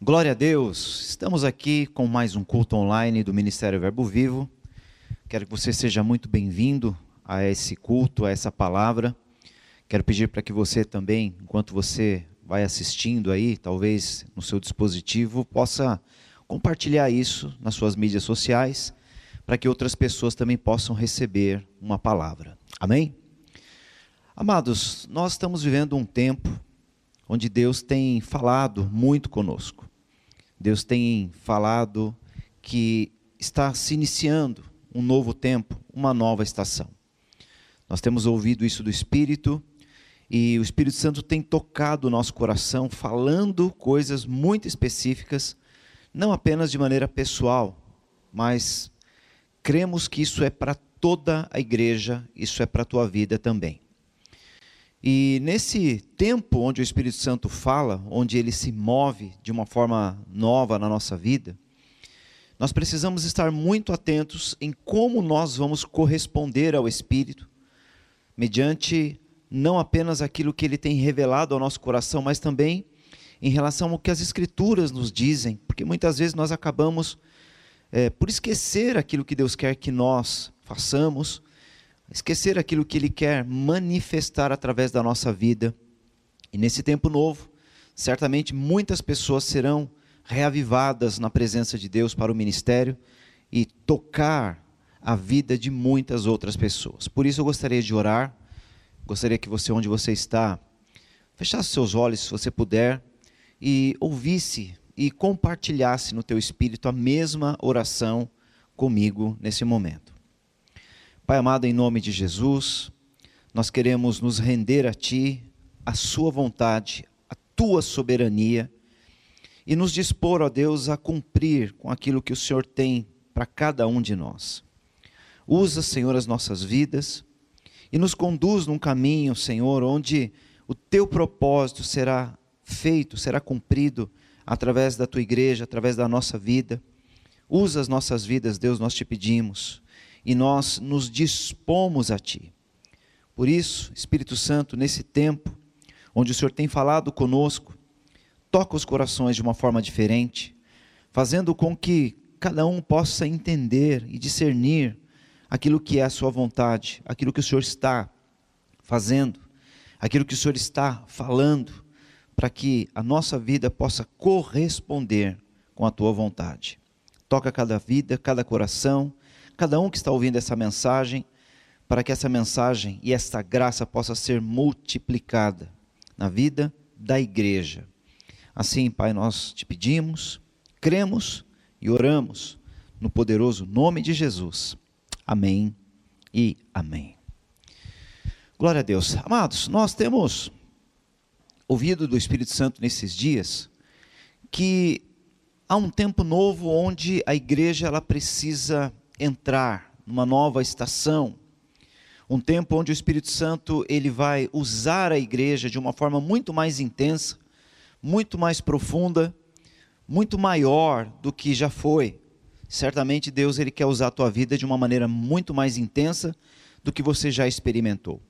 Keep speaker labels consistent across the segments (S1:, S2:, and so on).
S1: Glória a Deus! Estamos aqui com mais um culto online do Ministério Verbo Vivo. Quero que você seja muito bem-vindo a esse culto, a essa palavra. Quero pedir para que você também, enquanto você vai assistindo aí, talvez no seu dispositivo, possa compartilhar isso nas suas mídias sociais, para que outras pessoas também possam receber uma palavra. Amém? Amados, nós estamos vivendo um tempo onde Deus tem falado muito conosco. Deus tem falado que está se iniciando um novo tempo, uma nova estação. Nós temos ouvido isso do Espírito e o Espírito Santo tem tocado o nosso coração, falando coisas muito específicas, não apenas de maneira pessoal, mas cremos que isso é para toda a igreja, isso é para a tua vida também. E nesse tempo onde o Espírito Santo fala, onde ele se move de uma forma nova na nossa vida, nós precisamos estar muito atentos em como nós vamos corresponder ao Espírito, mediante não apenas aquilo que ele tem revelado ao nosso coração, mas também em relação ao que as Escrituras nos dizem, porque muitas vezes nós acabamos é, por esquecer aquilo que Deus quer que nós façamos esquecer aquilo que Ele quer manifestar através da nossa vida. E nesse tempo novo, certamente muitas pessoas serão reavivadas na presença de Deus para o ministério e tocar a vida de muitas outras pessoas. Por isso eu gostaria de orar, gostaria que você, onde você está, fechasse seus olhos, se você puder, e ouvisse e compartilhasse no teu espírito a mesma oração comigo nesse momento. Pai amado, em nome de Jesus, nós queremos nos render a Ti, a Sua vontade, a Tua soberania e nos dispor, ó Deus, a cumprir com aquilo que o Senhor tem para cada um de nós. Usa, Senhor, as nossas vidas e nos conduz num caminho, Senhor, onde o Teu propósito será feito, será cumprido através da Tua igreja, através da nossa vida. Usa as nossas vidas, Deus, nós te pedimos e nós nos dispomos a Ti. Por isso, Espírito Santo, nesse tempo, onde o Senhor tem falado conosco, toca os corações de uma forma diferente, fazendo com que cada um possa entender e discernir aquilo que é a Sua vontade, aquilo que o Senhor está fazendo, aquilo que o Senhor está falando, para que a nossa vida possa corresponder com a Tua vontade. Toca cada vida, cada coração, cada um que está ouvindo essa mensagem, para que essa mensagem e esta graça possa ser multiplicada na vida da igreja. Assim, Pai, nós te pedimos, cremos e oramos no poderoso nome de Jesus. Amém e amém. Glória a Deus. Amados, nós temos ouvido do Espírito Santo nesses dias que há um tempo novo onde a igreja ela precisa entrar numa nova estação, um tempo onde o Espírito Santo ele vai usar a igreja de uma forma muito mais intensa, muito mais profunda, muito maior do que já foi. Certamente Deus ele quer usar a tua vida de uma maneira muito mais intensa do que você já experimentou.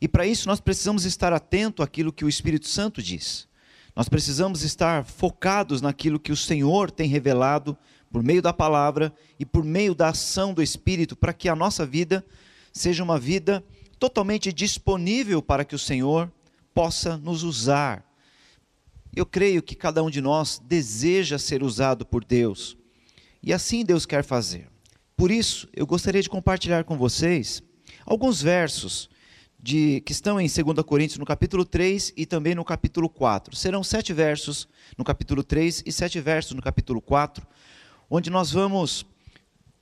S1: E para isso nós precisamos estar atento àquilo que o Espírito Santo diz. Nós precisamos estar focados naquilo que o Senhor tem revelado por meio da palavra e por meio da ação do Espírito, para que a nossa vida seja uma vida totalmente disponível para que o Senhor possa nos usar. Eu creio que cada um de nós deseja ser usado por Deus, e assim Deus quer fazer. Por isso, eu gostaria de compartilhar com vocês alguns versos de, que estão em 2 Coríntios, no capítulo 3 e também no capítulo 4. Serão sete versos no capítulo 3 e sete versos no capítulo 4, onde nós vamos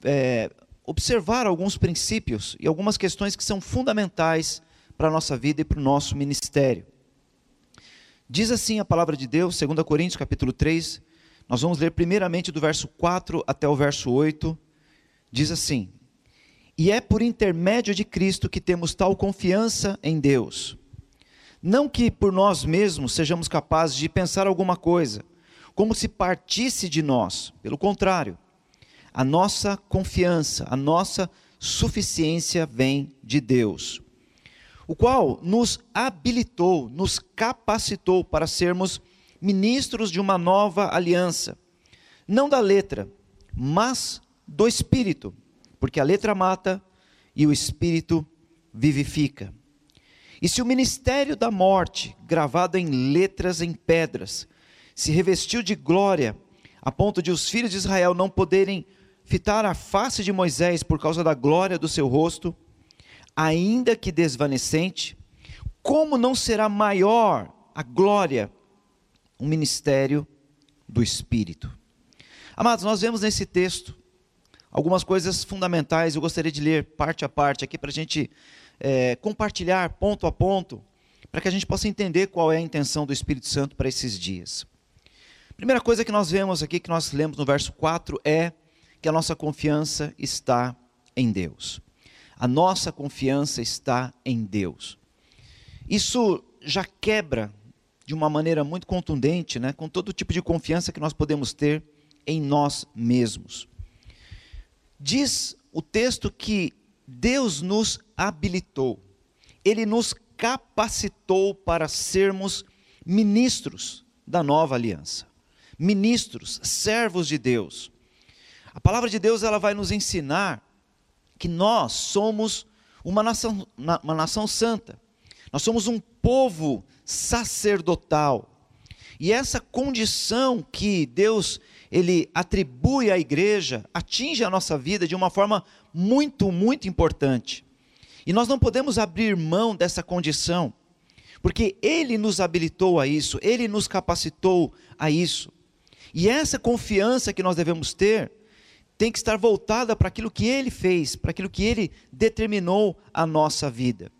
S1: é, observar alguns princípios e algumas questões que são fundamentais para a nossa vida e para o nosso ministério. Diz assim a palavra de Deus, 2 Coríntios capítulo 3, nós vamos ler primeiramente do verso 4 até o verso 8, diz assim: E é por intermédio de Cristo que temos tal confiança em Deus. Não que por nós mesmos sejamos capazes de pensar alguma coisa, como se partisse de nós. Pelo contrário, a nossa confiança, a nossa suficiência vem de Deus, o qual nos habilitou, nos capacitou para sermos ministros de uma nova aliança, não da letra, mas do espírito, porque a letra mata e o espírito vivifica. E se o ministério da morte, gravado em letras em pedras, se revestiu de glória, a ponto de os filhos de Israel não poderem fitar a face de Moisés por causa da glória do seu rosto, ainda que desvanecente, como não será maior a glória, o ministério do Espírito? Amados, nós vemos nesse texto algumas coisas fundamentais, eu gostaria de ler parte a parte aqui para a gente é, compartilhar ponto a ponto, para que a gente possa entender qual é a intenção do Espírito Santo para esses dias. Primeira coisa que nós vemos aqui, que nós lemos no verso 4, é que a nossa confiança está em Deus. A nossa confiança está em Deus. Isso já quebra de uma maneira muito contundente, né, com todo tipo de confiança que nós podemos ter em nós mesmos. Diz o texto que Deus nos habilitou, Ele nos capacitou para sermos ministros da nova aliança. Ministros, servos de Deus. A palavra de Deus ela vai nos ensinar que nós somos uma nação, uma nação santa. Nós somos um povo sacerdotal. E essa condição que Deus ele atribui à igreja atinge a nossa vida de uma forma muito, muito importante. E nós não podemos abrir mão dessa condição, porque Ele nos habilitou a isso, Ele nos capacitou a isso. E essa confiança que nós devemos ter tem que estar voltada para aquilo que Ele fez, para aquilo que Ele determinou a nossa vida.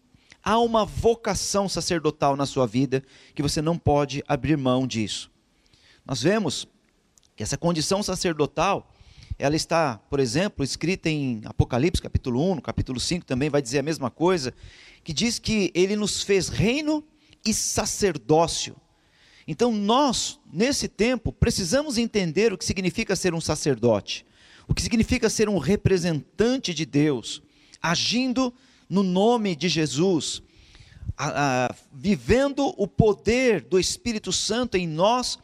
S1: Há uma vocação sacerdotal na sua vida que você não pode abrir mão disso. Nós vemos que essa condição sacerdotal ela está, por exemplo, escrita em Apocalipse, capítulo 1, no capítulo 5 também vai dizer a mesma coisa, que diz que ele nos fez reino e sacerdócio. Então nós, nesse tempo, precisamos entender o que significa ser um sacerdote, o que significa ser um representante de Deus, agindo no nome de Jesus, a, a, vivendo o poder do Espírito Santo em nós,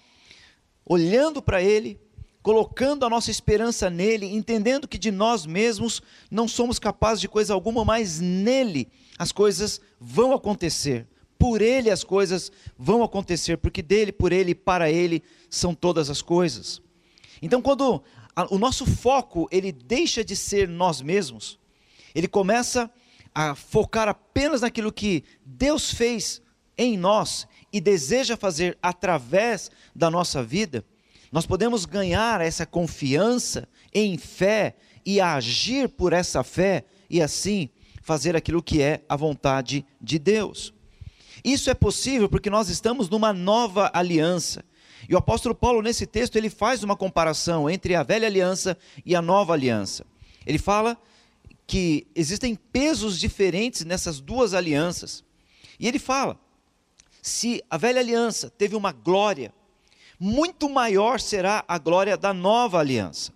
S1: olhando para Ele, colocando a nossa esperança nele, entendendo que de nós mesmos não somos capazes de coisa alguma, mas nele as coisas vão acontecer. Por ele as coisas vão acontecer, porque dele, por ele e para ele são todas as coisas. Então, quando a, o nosso foco ele deixa de ser nós mesmos, ele começa a focar apenas naquilo que Deus fez em nós e deseja fazer através da nossa vida, nós podemos ganhar essa confiança em fé e agir por essa fé e assim fazer aquilo que é a vontade de Deus. Isso é possível porque nós estamos numa nova aliança. E o apóstolo Paulo, nesse texto, ele faz uma comparação entre a velha aliança e a nova aliança. Ele fala que existem pesos diferentes nessas duas alianças. E ele fala: se a velha aliança teve uma glória, muito maior será a glória da nova aliança.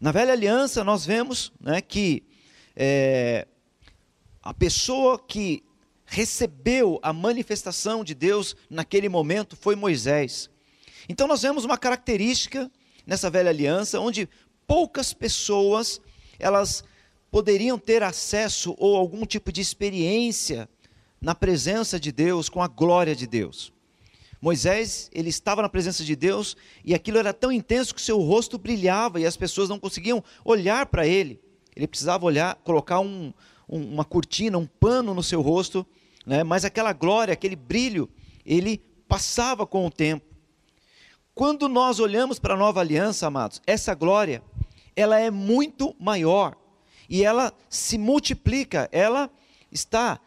S1: Na velha aliança, nós vemos né, que é, a pessoa que recebeu a manifestação de Deus naquele momento foi Moisés. Então, nós vemos uma característica nessa velha aliança, onde poucas pessoas elas poderiam ter acesso ou algum tipo de experiência na presença de Deus, com a glória de Deus. Moisés, ele estava na presença de Deus e aquilo era tão intenso que seu rosto brilhava e as pessoas não conseguiam olhar para ele. Ele precisava olhar, colocar um, um, uma cortina, um pano no seu rosto, né? mas aquela glória, aquele brilho, ele passava com o tempo. Quando nós olhamos para a nova aliança, amados, essa glória, ela é muito maior e ela se multiplica, ela está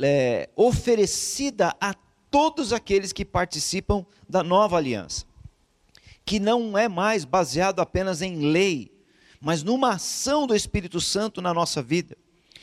S1: é, oferecida a todos aqueles que participam da nova aliança, que não é mais baseado apenas em lei, mas numa ação do Espírito Santo na nossa vida.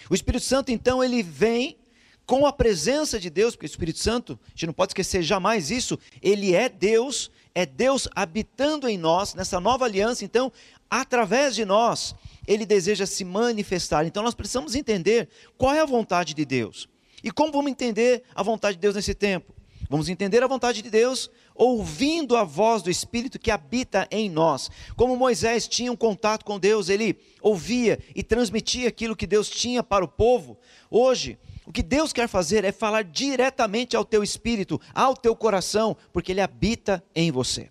S1: O Espírito Santo, então, ele vem com a presença de Deus, porque o Espírito Santo, a gente não pode esquecer jamais isso, ele é Deus, é Deus habitando em nós, nessa nova aliança, então, através de nós, ele deseja se manifestar. Então, nós precisamos entender qual é a vontade de Deus. E como vamos entender a vontade de Deus nesse tempo? Vamos entender a vontade de Deus ouvindo a voz do Espírito que habita em nós. Como Moisés tinha um contato com Deus, ele ouvia e transmitia aquilo que Deus tinha para o povo. Hoje, o que Deus quer fazer é falar diretamente ao teu espírito, ao teu coração, porque ele habita em você.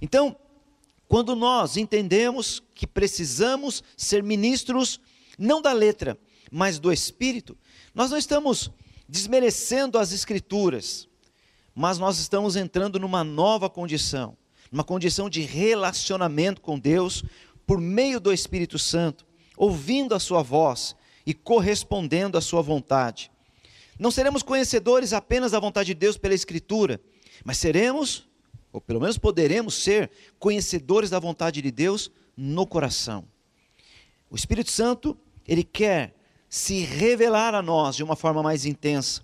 S1: Então, quando nós entendemos que precisamos ser ministros não da letra, mas do espírito, nós não estamos desmerecendo as escrituras, mas nós estamos entrando numa nova condição, numa condição de relacionamento com Deus por meio do Espírito Santo, ouvindo a sua voz e correspondendo à sua vontade. Não seremos conhecedores apenas da vontade de Deus pela escritura, mas seremos, ou pelo menos poderemos ser, conhecedores da vontade de Deus no coração. O Espírito Santo, ele quer se revelar a nós de uma forma mais intensa.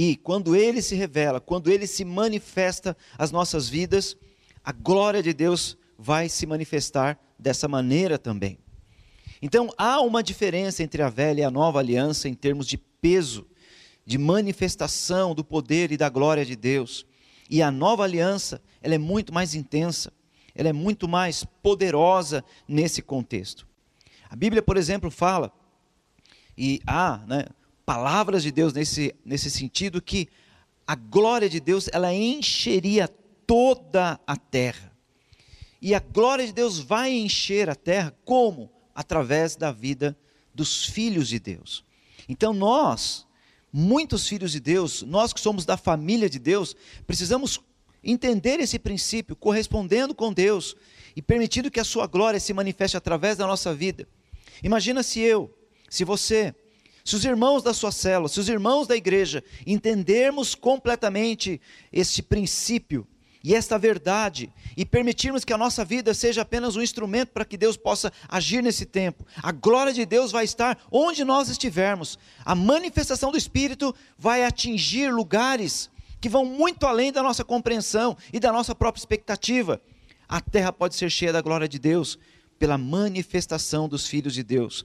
S1: E quando ele se revela, quando ele se manifesta às nossas vidas, a glória de Deus vai se manifestar dessa maneira também. Então há uma diferença entre a velha e a nova aliança em termos de peso, de manifestação do poder e da glória de Deus. E a nova aliança, ela é muito mais intensa, ela é muito mais poderosa nesse contexto. A Bíblia, por exemplo, fala e há né, palavras de Deus nesse, nesse sentido que a glória de Deus ela encheria toda a terra. E a glória de Deus vai encher a terra como? Através da vida dos filhos de Deus. Então nós, muitos filhos de Deus, nós que somos da família de Deus, precisamos entender esse princípio, correspondendo com Deus e permitindo que a sua glória se manifeste através da nossa vida. Imagina se eu, se você, se os irmãos da sua célula, se os irmãos da igreja entendermos completamente este princípio e esta verdade e permitirmos que a nossa vida seja apenas um instrumento para que Deus possa agir nesse tempo, a glória de Deus vai estar onde nós estivermos. A manifestação do Espírito vai atingir lugares que vão muito além da nossa compreensão e da nossa própria expectativa. A terra pode ser cheia da glória de Deus pela manifestação dos filhos de Deus.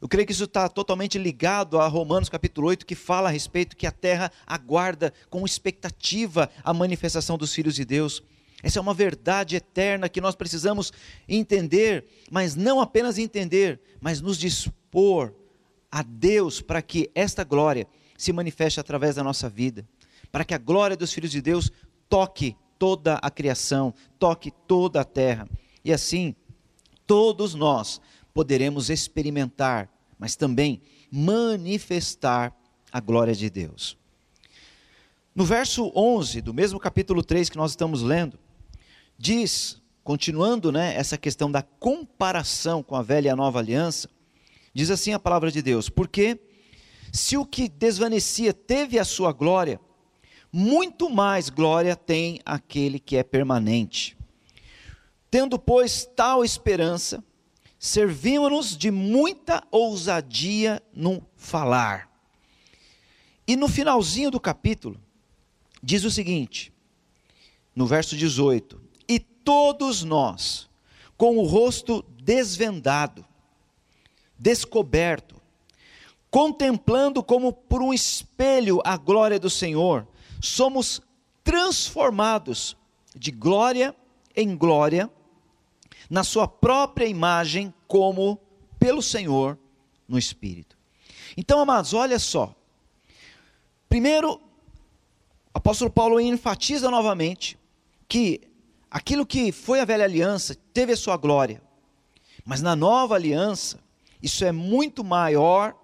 S1: Eu creio que isso está totalmente ligado a Romanos capítulo 8, que fala a respeito que a terra aguarda com expectativa a manifestação dos filhos de Deus. Essa é uma verdade eterna que nós precisamos entender, mas não apenas entender, mas nos dispor a Deus para que esta glória se manifeste através da nossa vida, para que a glória dos filhos de Deus toque toda a criação, toque toda a terra. E assim, todos nós poderemos experimentar, mas também manifestar a glória de Deus. No verso 11 do mesmo capítulo 3 que nós estamos lendo, diz, continuando né, essa questão da comparação com a velha e a nova aliança, diz assim a palavra de Deus: Porque se o que desvanecia teve a sua glória, muito mais glória tem aquele que é permanente. Tendo, pois, tal esperança, servimos-nos de muita ousadia no falar. E no finalzinho do capítulo, diz o seguinte, no verso 18: E todos nós, com o rosto desvendado, descoberto, contemplando como por um espelho a glória do Senhor, somos transformados de glória em glória na sua própria imagem, como pelo Senhor no Espírito. Então, amados, olha só. Primeiro, o apóstolo Paulo enfatiza novamente que aquilo que foi a velha aliança teve a sua glória, mas na nova aliança, isso é muito maior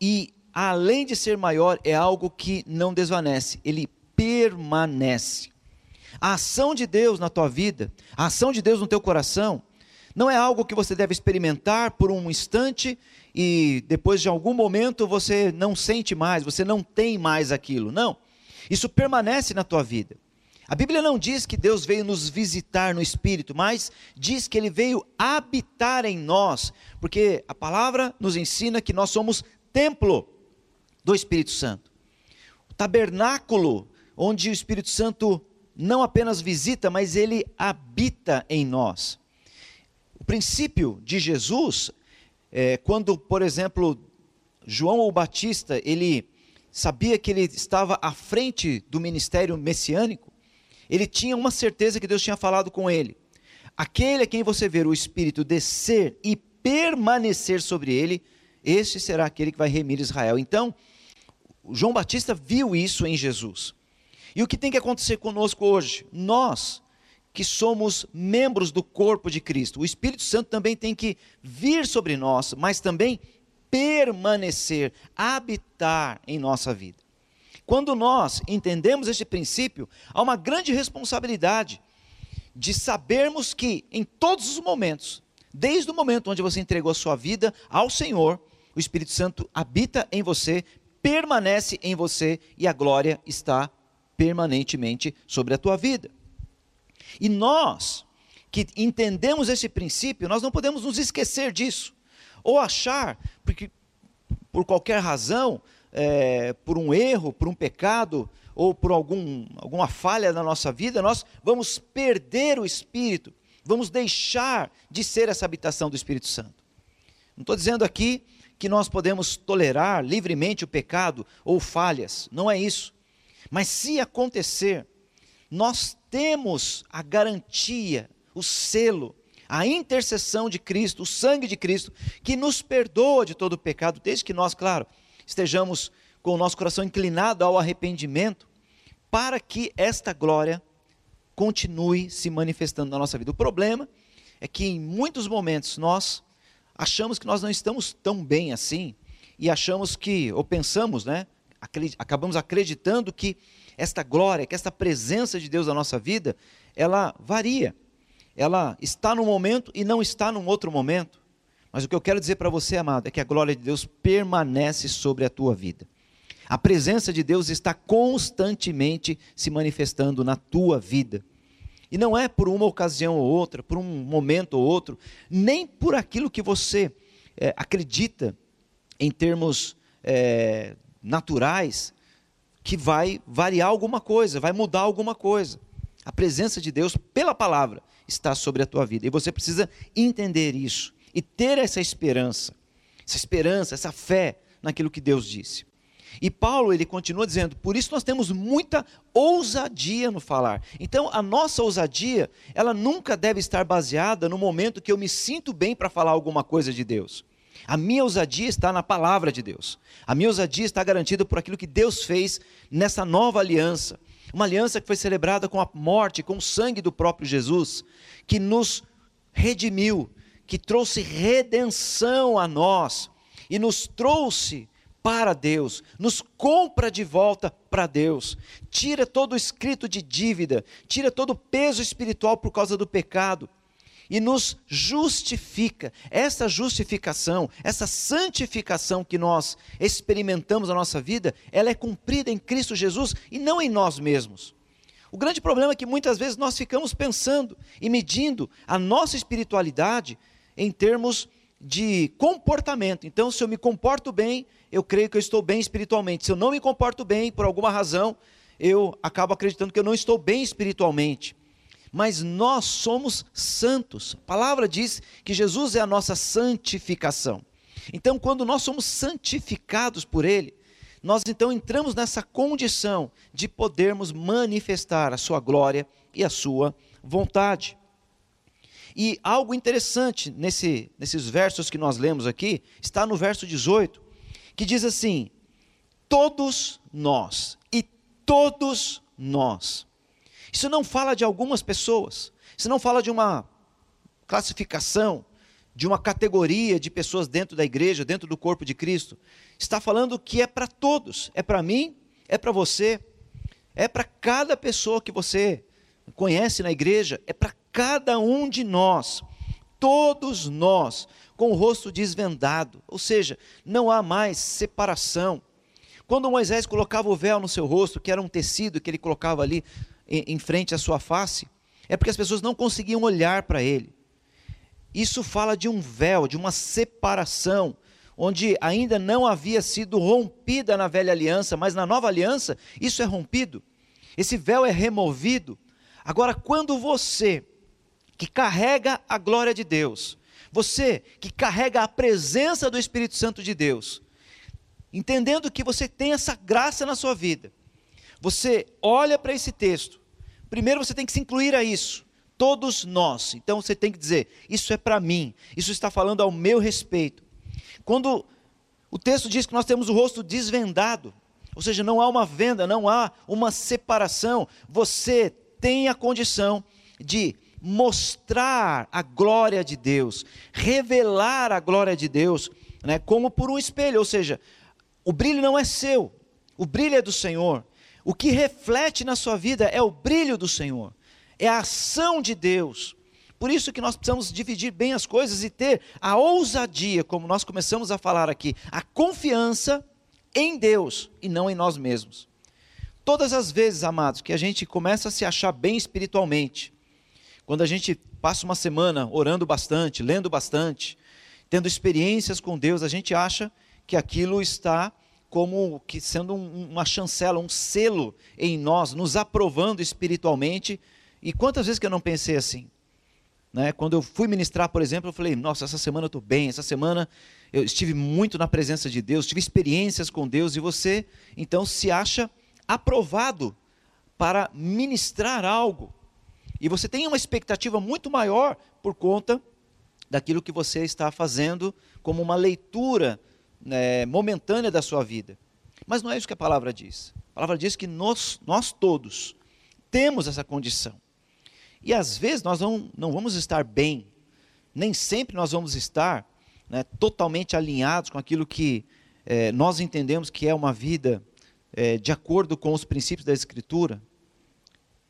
S1: e, além de ser maior, é algo que não desvanece, ele permanece. A ação de Deus na tua vida, a ação de Deus no teu coração, não é algo que você deve experimentar por um instante e depois de algum momento você não sente mais, você não tem mais aquilo. Não. Isso permanece na tua vida. A Bíblia não diz que Deus veio nos visitar no espírito, mas diz que ele veio habitar em nós, porque a palavra nos ensina que nós somos templo do Espírito Santo. O tabernáculo onde o Espírito Santo não apenas visita, mas ele habita em nós. Princípio de Jesus, é, quando, por exemplo, João o Batista, ele sabia que ele estava à frente do ministério messiânico, ele tinha uma certeza que Deus tinha falado com ele. Aquele a quem você ver o Espírito descer e permanecer sobre ele, este será aquele que vai remir Israel. Então, João Batista viu isso em Jesus. E o que tem que acontecer conosco hoje? Nós, que somos membros do corpo de Cristo, o Espírito Santo também tem que vir sobre nós, mas também permanecer, habitar em nossa vida. Quando nós entendemos esse princípio, há uma grande responsabilidade de sabermos que em todos os momentos, desde o momento onde você entregou a sua vida ao Senhor, o Espírito Santo habita em você, permanece em você e a glória está permanentemente sobre a tua vida. E nós que entendemos esse princípio, nós não podemos nos esquecer disso, ou achar, porque por qualquer razão, é, por um erro, por um pecado, ou por algum, alguma falha na nossa vida, nós vamos perder o Espírito, vamos deixar de ser essa habitação do Espírito Santo. Não estou dizendo aqui que nós podemos tolerar livremente o pecado ou falhas, não é isso. Mas se acontecer, nós temos a garantia, o selo, a intercessão de Cristo, o sangue de Cristo, que nos perdoa de todo o pecado, desde que nós, claro, estejamos com o nosso coração inclinado ao arrependimento, para que esta glória continue se manifestando na nossa vida. O problema é que em muitos momentos nós achamos que nós não estamos tão bem assim e achamos que, ou pensamos, né, acabamos acreditando que esta glória, que esta presença de Deus na nossa vida, ela varia. Ela está num momento e não está num outro momento. Mas o que eu quero dizer para você, amado, é que a glória de Deus permanece sobre a tua vida. A presença de Deus está constantemente se manifestando na tua vida. E não é por uma ocasião ou outra, por um momento ou outro, nem por aquilo que você é, acredita em termos é, naturais, que vai variar alguma coisa, vai mudar alguma coisa. A presença de Deus, pela palavra, está sobre a tua vida. E você precisa entender isso e ter essa esperança, essa esperança, essa fé naquilo que Deus disse. E Paulo, ele continua dizendo, por isso nós temos muita ousadia no falar. Então, a nossa ousadia, ela nunca deve estar baseada no momento que eu me sinto bem para falar alguma coisa de Deus. A minha ousadia está na palavra de Deus. A minha ousadia está garantida por aquilo que Deus fez nessa nova aliança. Uma aliança que foi celebrada com a morte, com o sangue do próprio Jesus, que nos redimiu, que trouxe redenção a nós e nos trouxe para Deus, nos compra de volta para Deus, tira todo o escrito de dívida, tira todo o peso espiritual por causa do pecado e nos justifica. Essa justificação, essa santificação que nós experimentamos na nossa vida, ela é cumprida em Cristo Jesus e não em nós mesmos. O grande problema é que muitas vezes nós ficamos pensando e medindo a nossa espiritualidade em termos de comportamento. Então, se eu me comporto bem, eu creio que eu estou bem espiritualmente. Se eu não me comporto bem, por alguma razão, eu acabo acreditando que eu não estou bem espiritualmente. Mas nós somos santos. A palavra diz que Jesus é a nossa santificação. Então, quando nós somos santificados por Ele, nós então entramos nessa condição de podermos manifestar a Sua glória e a Sua vontade. E algo interessante nesse, nesses versos que nós lemos aqui, está no verso 18, que diz assim: Todos nós, e todos nós. Isso não fala de algumas pessoas, isso não fala de uma classificação, de uma categoria de pessoas dentro da igreja, dentro do corpo de Cristo. Está falando que é para todos, é para mim, é para você, é para cada pessoa que você conhece na igreja, é para cada um de nós, todos nós, com o rosto desvendado, ou seja, não há mais separação. Quando Moisés colocava o véu no seu rosto, que era um tecido que ele colocava ali em frente à sua face, é porque as pessoas não conseguiam olhar para ele. Isso fala de um véu, de uma separação, onde ainda não havia sido rompida na velha aliança, mas na nova aliança isso é rompido. Esse véu é removido. Agora, quando você que carrega a glória de Deus, você que carrega a presença do Espírito Santo de Deus, entendendo que você tem essa graça na sua vida, você olha para esse texto, primeiro você tem que se incluir a isso. Todos nós. Então você tem que dizer: isso é para mim, isso está falando ao meu respeito. Quando o texto diz que nós temos o rosto desvendado, ou seja, não há uma venda, não há uma separação, você tem a condição de mostrar a glória de Deus, revelar a glória de Deus, né, como por um espelho, ou seja, o brilho não é seu, o brilho é do Senhor. O que reflete na sua vida é o brilho do Senhor, é a ação de Deus. Por isso que nós precisamos dividir bem as coisas e ter a ousadia, como nós começamos a falar aqui, a confiança em Deus e não em nós mesmos. Todas as vezes, amados, que a gente começa a se achar bem espiritualmente, quando a gente passa uma semana orando bastante, lendo bastante, tendo experiências com Deus, a gente acha que aquilo está como que sendo um, uma chancela, um selo em nós, nos aprovando espiritualmente. E quantas vezes que eu não pensei assim? Né? Quando eu fui ministrar, por exemplo, eu falei: Nossa, essa semana eu estou bem, essa semana eu estive muito na presença de Deus, tive experiências com Deus, e você então se acha aprovado para ministrar algo. E você tem uma expectativa muito maior por conta daquilo que você está fazendo como uma leitura né, momentânea da sua vida. Mas não é isso que a palavra diz. A palavra diz que nós, nós todos temos essa condição. E às vezes nós não, não vamos estar bem, nem sempre nós vamos estar né, totalmente alinhados com aquilo que é, nós entendemos que é uma vida é, de acordo com os princípios da Escritura.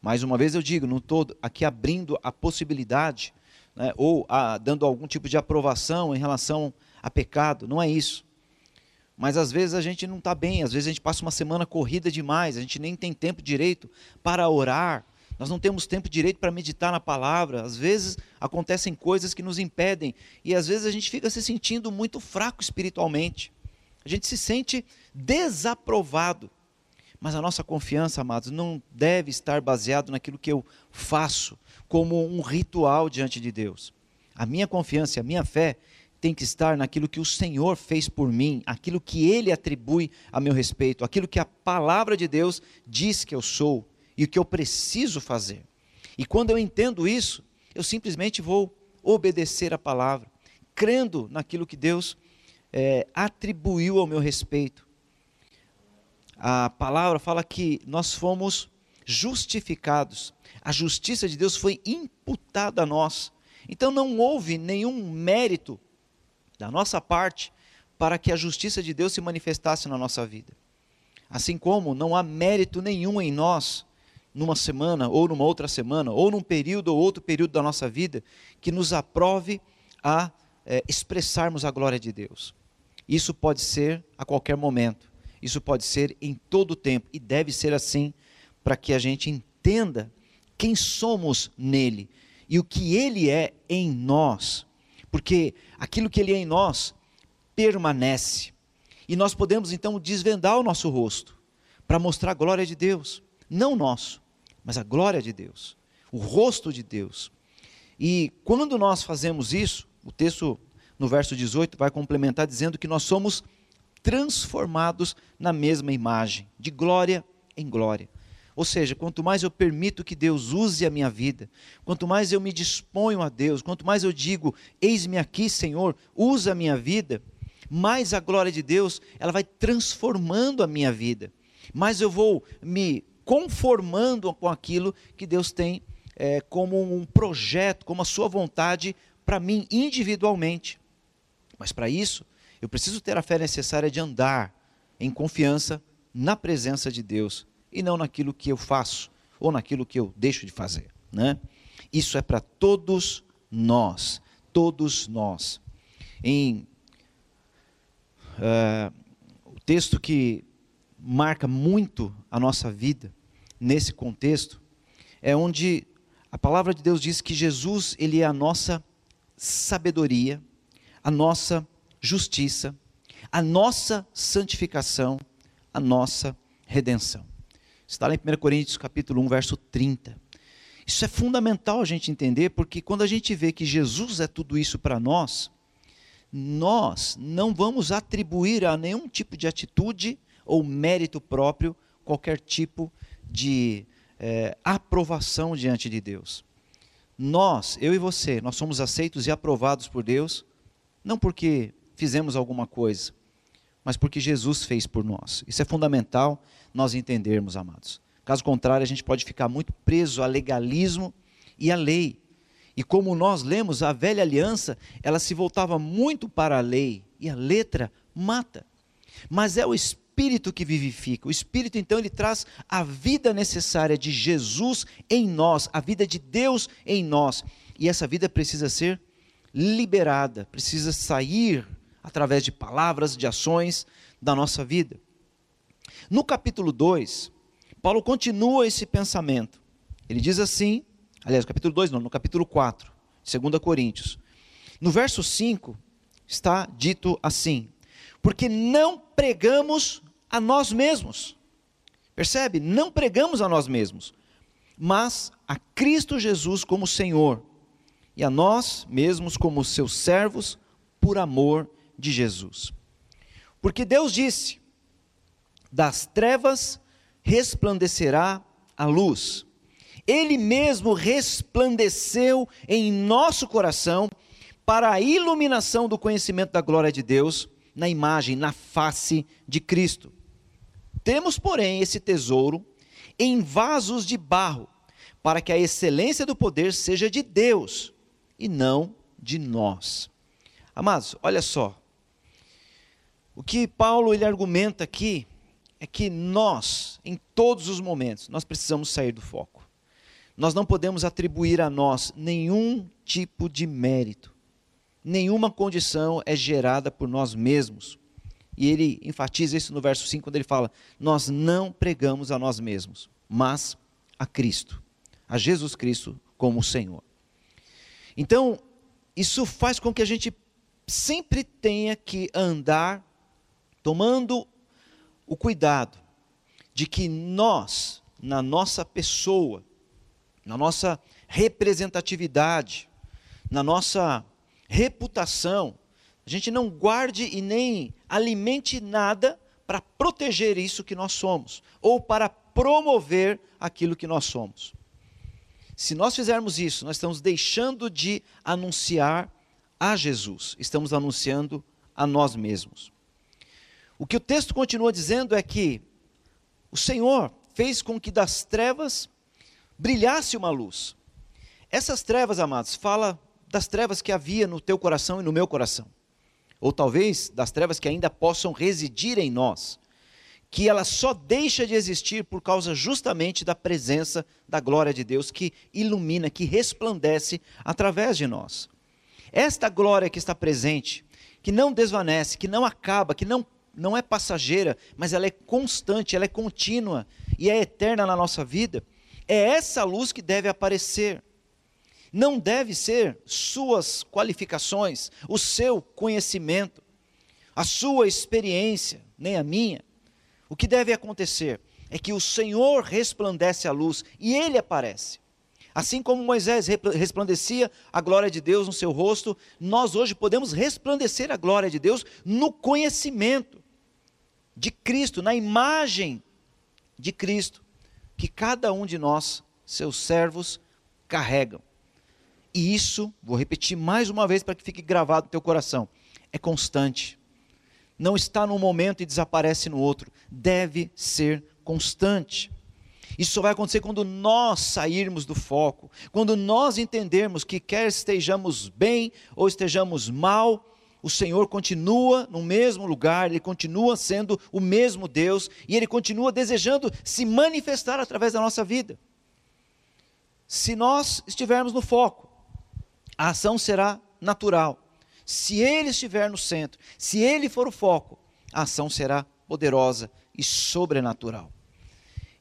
S1: Mais uma vez eu digo, não estou aqui abrindo a possibilidade, né, ou a, dando algum tipo de aprovação em relação a pecado, não é isso. Mas às vezes a gente não está bem, às vezes a gente passa uma semana corrida demais, a gente nem tem tempo direito para orar, nós não temos tempo direito para meditar na palavra, às vezes acontecem coisas que nos impedem, e às vezes a gente fica se sentindo muito fraco espiritualmente, a gente se sente desaprovado. Mas a nossa confiança, amados, não deve estar baseado naquilo que eu faço como um ritual diante de Deus. A minha confiança, a minha fé tem que estar naquilo que o Senhor fez por mim, aquilo que Ele atribui a meu respeito, aquilo que a palavra de Deus diz que eu sou e o que eu preciso fazer. E quando eu entendo isso, eu simplesmente vou obedecer a palavra, crendo naquilo que Deus é, atribuiu ao meu respeito. A palavra fala que nós fomos justificados, a justiça de Deus foi imputada a nós. Então não houve nenhum mérito da nossa parte para que a justiça de Deus se manifestasse na nossa vida. Assim como não há mérito nenhum em nós, numa semana, ou numa outra semana, ou num período ou outro período da nossa vida, que nos aprove a é, expressarmos a glória de Deus. Isso pode ser a qualquer momento, isso pode ser em todo o tempo, e deve ser assim para que a gente entenda quem somos nele e o que ele é em nós porque aquilo que ele é em nós permanece. E nós podemos então desvendar o nosso rosto para mostrar a glória de Deus, não o nosso, mas a glória de Deus, o rosto de Deus. E quando nós fazemos isso, o texto no verso 18 vai complementar dizendo que nós somos transformados na mesma imagem, de glória em glória. Ou seja, quanto mais eu permito que Deus use a minha vida, quanto mais eu me disponho a Deus, quanto mais eu digo, eis-me aqui, Senhor, usa a minha vida, mais a glória de Deus, ela vai transformando a minha vida. Mais eu vou me conformando com aquilo que Deus tem é, como um projeto, como a sua vontade para mim individualmente. Mas para isso, eu preciso ter a fé necessária de andar em confiança na presença de Deus e não naquilo que eu faço ou naquilo que eu deixo de fazer. Né? Isso é para todos nós, todos nós. Em uh, o texto que marca muito a nossa vida nesse contexto é onde a palavra de Deus diz que Jesus ele é a nossa sabedoria, a nossa justiça, a nossa santificação, a nossa redenção. Está lá em 1 Coríntios capítulo 1, verso 30. Isso é fundamental a gente entender, porque quando a gente vê que Jesus é tudo isso para nós, nós não vamos atribuir a nenhum tipo de atitude ou mérito próprio qualquer tipo de é, aprovação diante de Deus. Nós, eu e você, nós somos aceitos e aprovados por Deus, não porque fizemos alguma coisa, mas porque Jesus fez por nós. Isso é fundamental nós entendermos, amados. Caso contrário, a gente pode ficar muito preso a legalismo e a lei. E como nós lemos, a velha aliança, ela se voltava muito para a lei, e a letra mata. Mas é o Espírito que vivifica. O Espírito, então, ele traz a vida necessária de Jesus em nós, a vida de Deus em nós. E essa vida precisa ser liberada, precisa sair através de palavras, de ações da nossa vida. No capítulo 2, Paulo continua esse pensamento. Ele diz assim, aliás, no capítulo 2 não, no capítulo 4, 2 Coríntios. No verso 5 está dito assim: Porque não pregamos a nós mesmos. Percebe? Não pregamos a nós mesmos, mas a Cristo Jesus como Senhor e a nós mesmos como seus servos por amor de Jesus. Porque Deus disse: das trevas resplandecerá a luz. Ele mesmo resplandeceu em nosso coração para a iluminação do conhecimento da glória de Deus na imagem, na face de Cristo. Temos, porém, esse tesouro em vasos de barro, para que a excelência do poder seja de Deus e não de nós. Amados, olha só. O que Paulo ele argumenta aqui é que nós, em todos os momentos, nós precisamos sair do foco. Nós não podemos atribuir a nós nenhum tipo de mérito. Nenhuma condição é gerada por nós mesmos. E ele enfatiza isso no verso 5, quando ele fala: Nós não pregamos a nós mesmos, mas a Cristo, a Jesus Cristo como Senhor. Então, isso faz com que a gente sempre tenha que andar tomando o cuidado de que nós, na nossa pessoa, na nossa representatividade, na nossa reputação, a gente não guarde e nem alimente nada para proteger isso que nós somos, ou para promover aquilo que nós somos. Se nós fizermos isso, nós estamos deixando de anunciar a Jesus, estamos anunciando a nós mesmos. O que o texto continua dizendo é que o Senhor fez com que das trevas brilhasse uma luz. Essas trevas, amados, fala das trevas que havia no teu coração e no meu coração. Ou talvez das trevas que ainda possam residir em nós que ela só deixa de existir por causa justamente da presença da glória de Deus que ilumina, que resplandece através de nós. Esta glória que está presente, que não desvanece, que não acaba, que não, não é passageira, mas ela é constante, ela é contínua e é eterna na nossa vida, é essa luz que deve aparecer. Não deve ser suas qualificações, o seu conhecimento, a sua experiência, nem a minha o que deve acontecer é que o Senhor resplandece a luz e ele aparece. Assim como Moisés resplandecia a glória de Deus no seu rosto, nós hoje podemos resplandecer a glória de Deus no conhecimento de Cristo, na imagem de Cristo, que cada um de nós, seus servos, carregam. E isso, vou repetir mais uma vez para que fique gravado no teu coração, é constante não está num momento e desaparece no outro. Deve ser constante. Isso só vai acontecer quando nós sairmos do foco, quando nós entendermos que quer estejamos bem ou estejamos mal, o Senhor continua no mesmo lugar, Ele continua sendo o mesmo Deus e Ele continua desejando se manifestar através da nossa vida. Se nós estivermos no foco, a ação será natural. Se ele estiver no centro, se ele for o foco, a ação será poderosa e sobrenatural.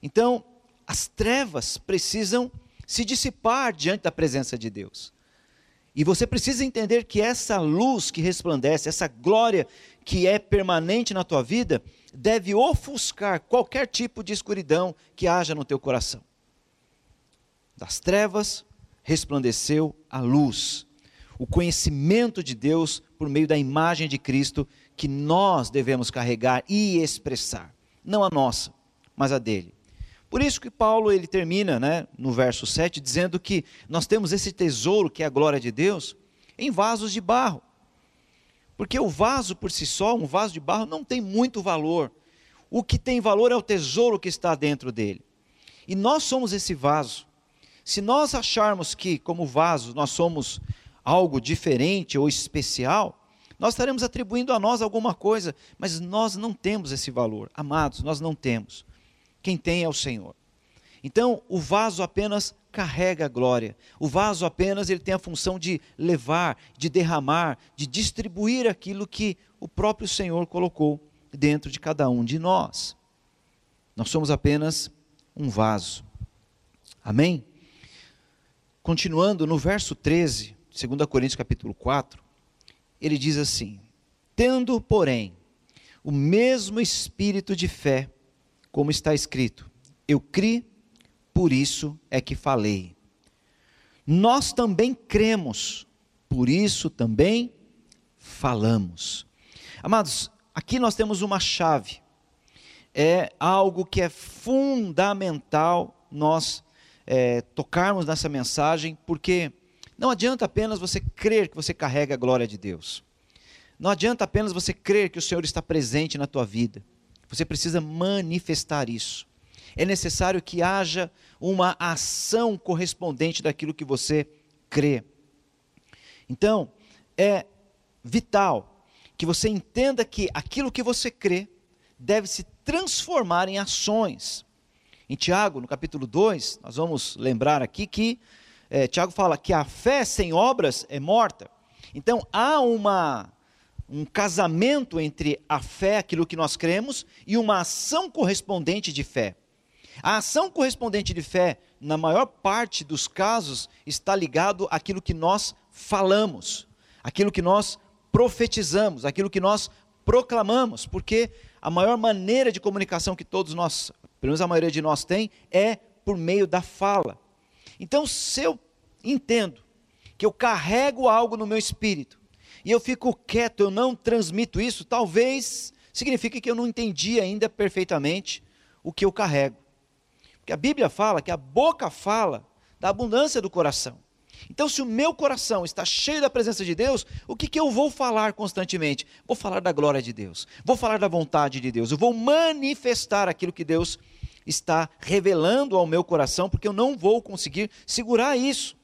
S1: Então, as trevas precisam se dissipar diante da presença de Deus. E você precisa entender que essa luz que resplandece, essa glória que é permanente na tua vida, deve ofuscar qualquer tipo de escuridão que haja no teu coração. Das trevas resplandeceu a luz o conhecimento de Deus por meio da imagem de Cristo que nós devemos carregar e expressar. Não a nossa, mas a dele. Por isso que Paulo ele termina, né, no verso 7, dizendo que nós temos esse tesouro que é a glória de Deus em vasos de barro. Porque o vaso por si só, um vaso de barro não tem muito valor. O que tem valor é o tesouro que está dentro dele. E nós somos esse vaso. Se nós acharmos que, como vaso, nós somos algo diferente ou especial, nós estaremos atribuindo a nós alguma coisa, mas nós não temos esse valor. Amados, nós não temos. Quem tem é o Senhor. Então, o vaso apenas carrega a glória. O vaso apenas ele tem a função de levar, de derramar, de distribuir aquilo que o próprio Senhor colocou dentro de cada um de nós. Nós somos apenas um vaso. Amém? Continuando no verso 13, 2 Coríntios capítulo 4, ele diz assim: Tendo, porém, o mesmo espírito de fé, como está escrito, eu criei, por isso é que falei. Nós também cremos, por isso também falamos. Amados, aqui nós temos uma chave. É algo que é fundamental nós é, tocarmos nessa mensagem, porque não adianta apenas você crer que você carrega a glória de Deus. Não adianta apenas você crer que o Senhor está presente na tua vida. Você precisa manifestar isso. É necessário que haja uma ação correspondente daquilo que você crê. Então, é vital que você entenda que aquilo que você crê deve se transformar em ações. Em Tiago, no capítulo 2, nós vamos lembrar aqui que é, Tiago fala que a fé sem obras é morta. Então há uma, um casamento entre a fé, aquilo que nós cremos, e uma ação correspondente de fé. A ação correspondente de fé, na maior parte dos casos, está ligado àquilo que nós falamos, aquilo que nós profetizamos, aquilo que nós proclamamos, porque a maior maneira de comunicação que todos nós, pelo menos a maioria de nós tem, é por meio da fala. Então, se eu entendo que eu carrego algo no meu espírito e eu fico quieto, eu não transmito isso, talvez signifique que eu não entendi ainda perfeitamente o que eu carrego. Porque a Bíblia fala que a boca fala da abundância do coração. Então, se o meu coração está cheio da presença de Deus, o que, que eu vou falar constantemente? Vou falar da glória de Deus, vou falar da vontade de Deus, eu vou manifestar aquilo que Deus está revelando ao meu coração, porque eu não vou conseguir segurar isso.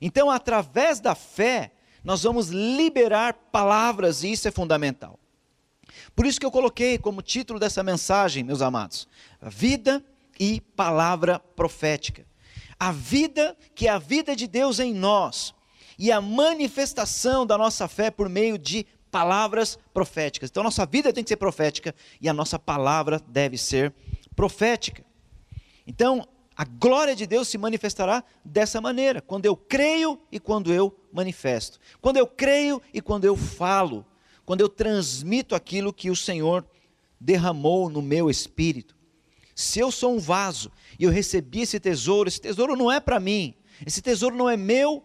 S1: Então, através da fé, nós vamos liberar palavras, e isso é fundamental. Por isso que eu coloquei como título dessa mensagem, meus amados, vida e palavra profética. A vida que é a vida de Deus em nós e a manifestação da nossa fé por meio de palavras proféticas. Então, nossa vida tem que ser profética e a nossa palavra deve ser profética. Então, a glória de Deus se manifestará dessa maneira, quando eu creio e quando eu manifesto. Quando eu creio e quando eu falo. Quando eu transmito aquilo que o Senhor derramou no meu espírito. Se eu sou um vaso e eu recebi esse tesouro, esse tesouro não é para mim. Esse tesouro não é meu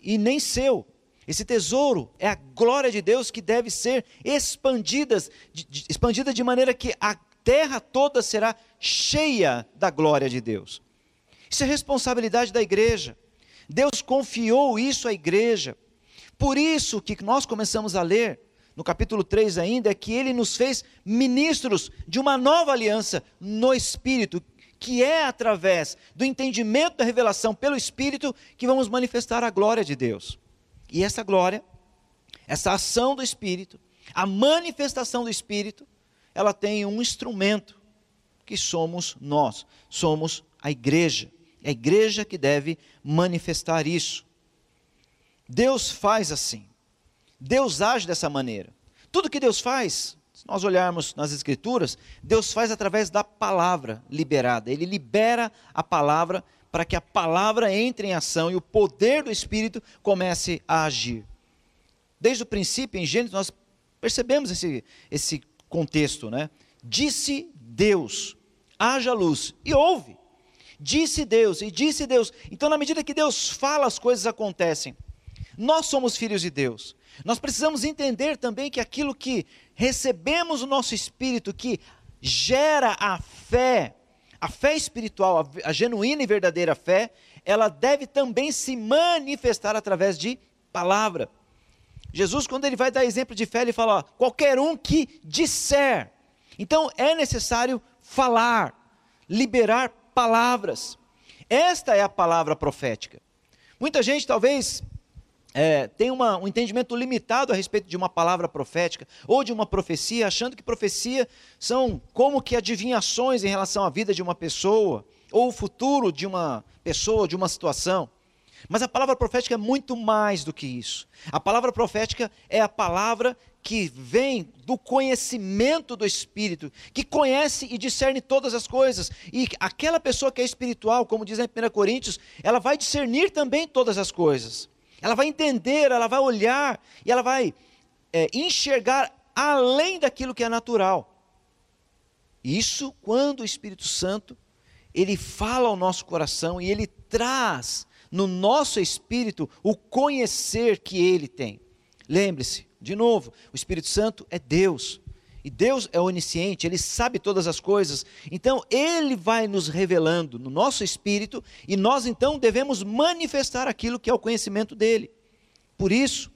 S1: e nem seu. Esse tesouro é a glória de Deus que deve ser expandida, de maneira que a terra toda será cheia da glória de Deus. Isso é responsabilidade da igreja. Deus confiou isso à igreja. Por isso que nós começamos a ler no capítulo 3 ainda, é que ele nos fez ministros de uma nova aliança no Espírito, que é através do entendimento da revelação pelo Espírito que vamos manifestar a glória de Deus. E essa glória, essa ação do Espírito, a manifestação do Espírito, ela tem um instrumento que somos nós, somos a igreja. É a igreja que deve manifestar isso. Deus faz assim. Deus age dessa maneira. Tudo que Deus faz, se nós olharmos nas Escrituras, Deus faz através da palavra liberada. Ele libera a palavra para que a palavra entre em ação e o poder do Espírito comece a agir. Desde o princípio, em Gênesis, nós percebemos esse, esse contexto, né? Disse Deus, haja luz, e houve. Disse Deus, e disse Deus. Então, na medida que Deus fala, as coisas acontecem. Nós somos filhos de Deus. Nós precisamos entender também que aquilo que recebemos no nosso espírito, que gera a fé, a fé espiritual, a, a genuína e verdadeira fé, ela deve também se manifestar através de palavra. Jesus, quando ele vai dar exemplo de fé, ele fala: ó, qualquer um que disser. Então é necessário falar, liberar palavras. Esta é a palavra profética. Muita gente talvez é, tem uma, um entendimento limitado a respeito de uma palavra profética ou de uma profecia, achando que profecia são como que adivinhações em relação à vida de uma pessoa ou o futuro de uma pessoa, de uma situação. Mas a palavra profética é muito mais do que isso. A palavra profética é a palavra que vem do conhecimento do Espírito, que conhece e discerne todas as coisas. E aquela pessoa que é espiritual, como diz em 1 Coríntios, ela vai discernir também todas as coisas. Ela vai entender, ela vai olhar e ela vai é, enxergar além daquilo que é natural. Isso quando o Espírito Santo ele fala ao nosso coração e ele traz no nosso espírito o conhecer que ele tem. Lembre-se, de novo, o Espírito Santo é Deus. E Deus é onisciente, ele sabe todas as coisas. Então, ele vai nos revelando no nosso espírito e nós então devemos manifestar aquilo que é o conhecimento dele. Por isso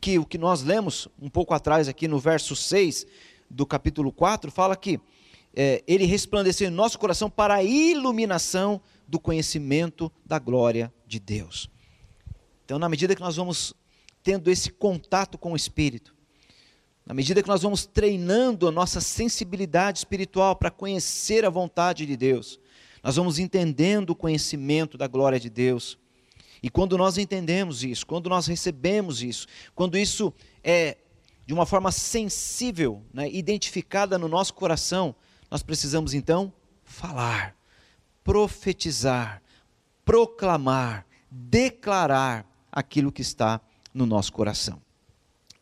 S1: que o que nós lemos um pouco atrás aqui no verso 6 do capítulo 4 fala que é, ele resplandeceu em nosso coração para a iluminação do conhecimento da glória de Deus. Então, na medida que nós vamos tendo esse contato com o Espírito, na medida que nós vamos treinando a nossa sensibilidade espiritual para conhecer a vontade de Deus, nós vamos entendendo o conhecimento da glória de Deus. E quando nós entendemos isso, quando nós recebemos isso, quando isso é de uma forma sensível, né, identificada no nosso coração, nós precisamos então falar, profetizar, proclamar, declarar aquilo que está no nosso coração.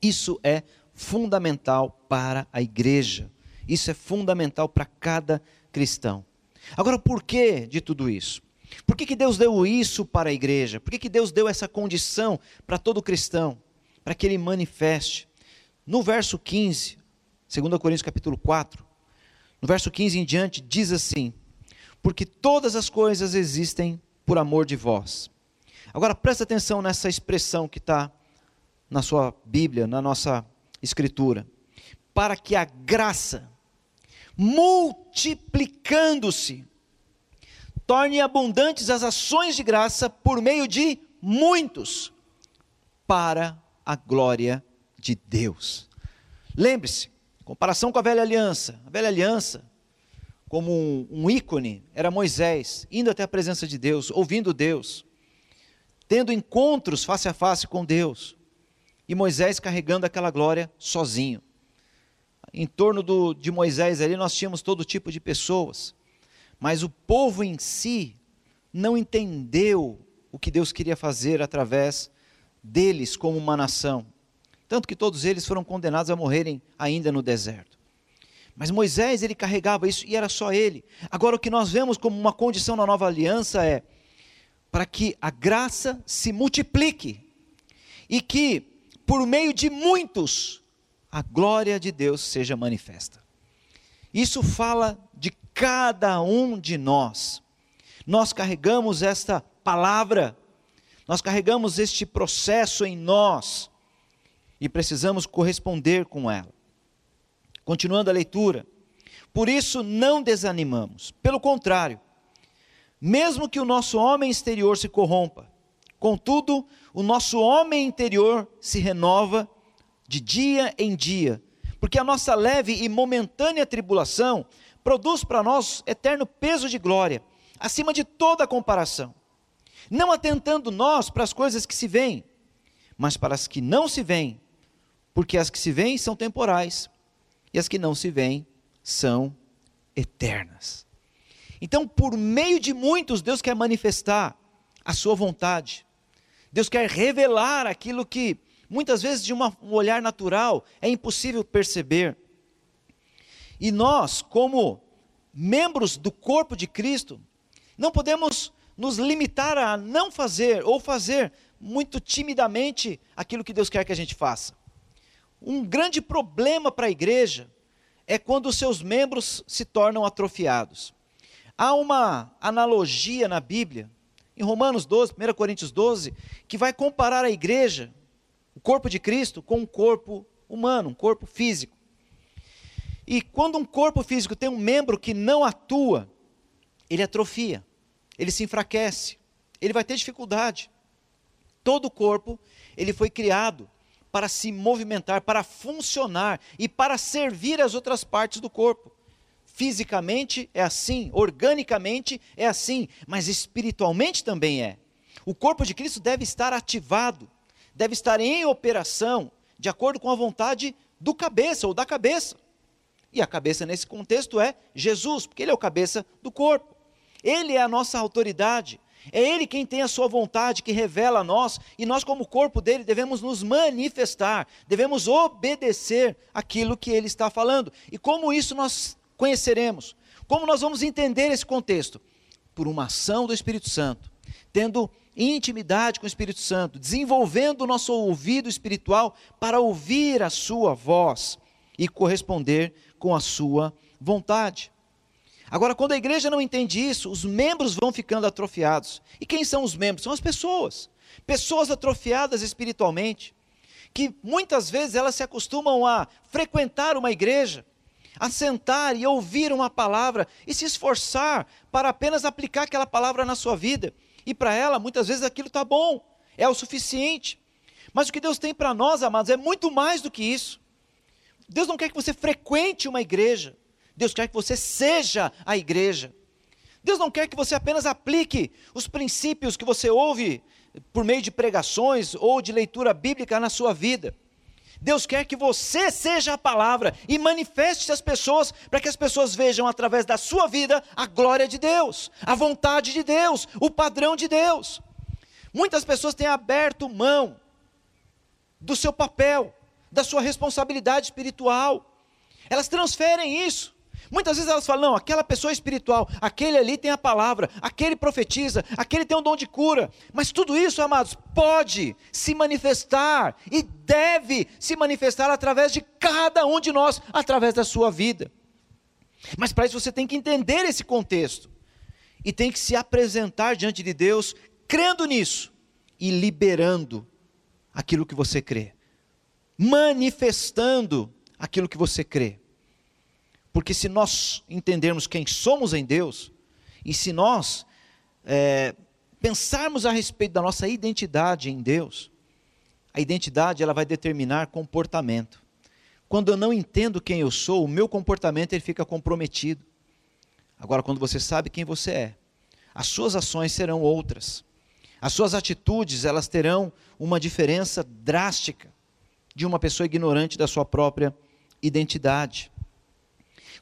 S1: Isso é fundamental para a igreja. Isso é fundamental para cada cristão. Agora, por que de tudo isso? Por que, que Deus deu isso para a igreja? Por que, que Deus deu essa condição para todo cristão? Para que ele manifeste. No verso 15, 2 Coríntios capítulo 4, no verso 15 em diante, diz assim: Porque todas as coisas existem por amor de vós. Agora presta atenção nessa expressão que está na sua Bíblia, na nossa Escritura, para que a graça, multiplicando-se, torne abundantes as ações de graça por meio de muitos, para a glória de Deus. Lembre-se, comparação com a velha aliança. A velha aliança, como um, um ícone, era Moisés, indo até a presença de Deus, ouvindo Deus, tendo encontros face a face com Deus e Moisés carregando aquela glória sozinho. Em torno do, de Moisés ali nós tínhamos todo tipo de pessoas, mas o povo em si não entendeu o que Deus queria fazer através deles como uma nação. Tanto que todos eles foram condenados a morrerem ainda no deserto. Mas Moisés, ele carregava isso e era só ele. Agora, o que nós vemos como uma condição na nova aliança é para que a graça se multiplique e que por meio de muitos, a glória de Deus seja manifesta. Isso fala de cada um de nós. Nós carregamos esta palavra, nós carregamos este processo em nós e precisamos corresponder com ela. Continuando a leitura. Por isso não desanimamos, pelo contrário, mesmo que o nosso homem exterior se corrompa, Contudo, o nosso homem interior se renova de dia em dia, porque a nossa leve e momentânea tribulação produz para nós eterno peso de glória, acima de toda comparação. Não atentando nós para as coisas que se veem, mas para as que não se veem, porque as que se veem são temporais e as que não se veem são eternas. Então, por meio de muitos, Deus quer manifestar a sua vontade. Deus quer revelar aquilo que muitas vezes de uma, um olhar natural é impossível perceber. E nós, como membros do corpo de Cristo, não podemos nos limitar a não fazer ou fazer muito timidamente aquilo que Deus quer que a gente faça. Um grande problema para a igreja é quando os seus membros se tornam atrofiados. Há uma analogia na Bíblia, em Romanos 12, 1 Coríntios 12, que vai comparar a igreja, o corpo de Cristo, com um corpo humano, um corpo físico. E quando um corpo físico tem um membro que não atua, ele atrofia, ele se enfraquece, ele vai ter dificuldade. Todo o corpo, ele foi criado para se movimentar, para funcionar e para servir as outras partes do corpo. Fisicamente é assim, organicamente é assim, mas espiritualmente também é. O corpo de Cristo deve estar ativado, deve estar em operação, de acordo com a vontade do cabeça ou da cabeça. E a cabeça nesse contexto é Jesus, porque ele é o cabeça do corpo. Ele é a nossa autoridade. É Ele quem tem a sua vontade, que revela a nós, e nós, como corpo dele, devemos nos manifestar, devemos obedecer aquilo que Ele está falando. E como isso nós conheceremos? Como nós vamos entender esse contexto? Por uma ação do Espírito Santo, tendo intimidade com o Espírito Santo, desenvolvendo o nosso ouvido espiritual para ouvir a Sua voz e corresponder com a Sua vontade. Agora, quando a igreja não entende isso, os membros vão ficando atrofiados. E quem são os membros? São as pessoas. Pessoas atrofiadas espiritualmente, que muitas vezes elas se acostumam a frequentar uma igreja, a sentar e ouvir uma palavra e se esforçar para apenas aplicar aquela palavra na sua vida. E para ela, muitas vezes aquilo está bom, é o suficiente. Mas o que Deus tem para nós, amados, é muito mais do que isso. Deus não quer que você frequente uma igreja, Deus quer que você seja a igreja. Deus não quer que você apenas aplique os princípios que você ouve por meio de pregações ou de leitura bíblica na sua vida. Deus quer que você seja a palavra e manifeste as pessoas, para que as pessoas vejam através da sua vida a glória de Deus, a vontade de Deus, o padrão de Deus. Muitas pessoas têm aberto mão do seu papel, da sua responsabilidade espiritual, elas transferem isso. Muitas vezes elas falam: não, aquela pessoa é espiritual, aquele ali tem a palavra, aquele profetiza, aquele tem um dom de cura. Mas tudo isso, amados, pode se manifestar e deve se manifestar através de cada um de nós, através da sua vida. Mas para isso você tem que entender esse contexto e tem que se apresentar diante de Deus, crendo nisso e liberando aquilo que você crê, manifestando aquilo que você crê. Porque se nós entendermos quem somos em Deus, e se nós é, pensarmos a respeito da nossa identidade em Deus, a identidade ela vai determinar comportamento. Quando eu não entendo quem eu sou, o meu comportamento ele fica comprometido. Agora, quando você sabe quem você é, as suas ações serão outras. As suas atitudes, elas terão uma diferença drástica de uma pessoa ignorante da sua própria identidade.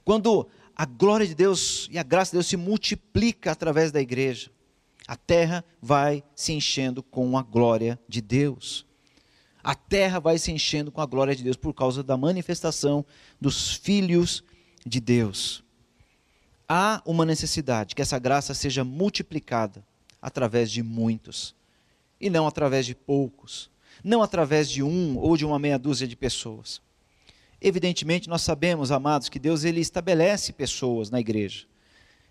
S1: Quando a glória de Deus e a graça de Deus se multiplica através da igreja, a terra vai se enchendo com a glória de Deus. A terra vai se enchendo com a glória de Deus por causa da manifestação dos filhos de Deus. Há uma necessidade que essa graça seja multiplicada através de muitos e não através de poucos, não através de um ou de uma meia dúzia de pessoas. Evidentemente, nós sabemos, amados, que Deus ele estabelece pessoas na igreja.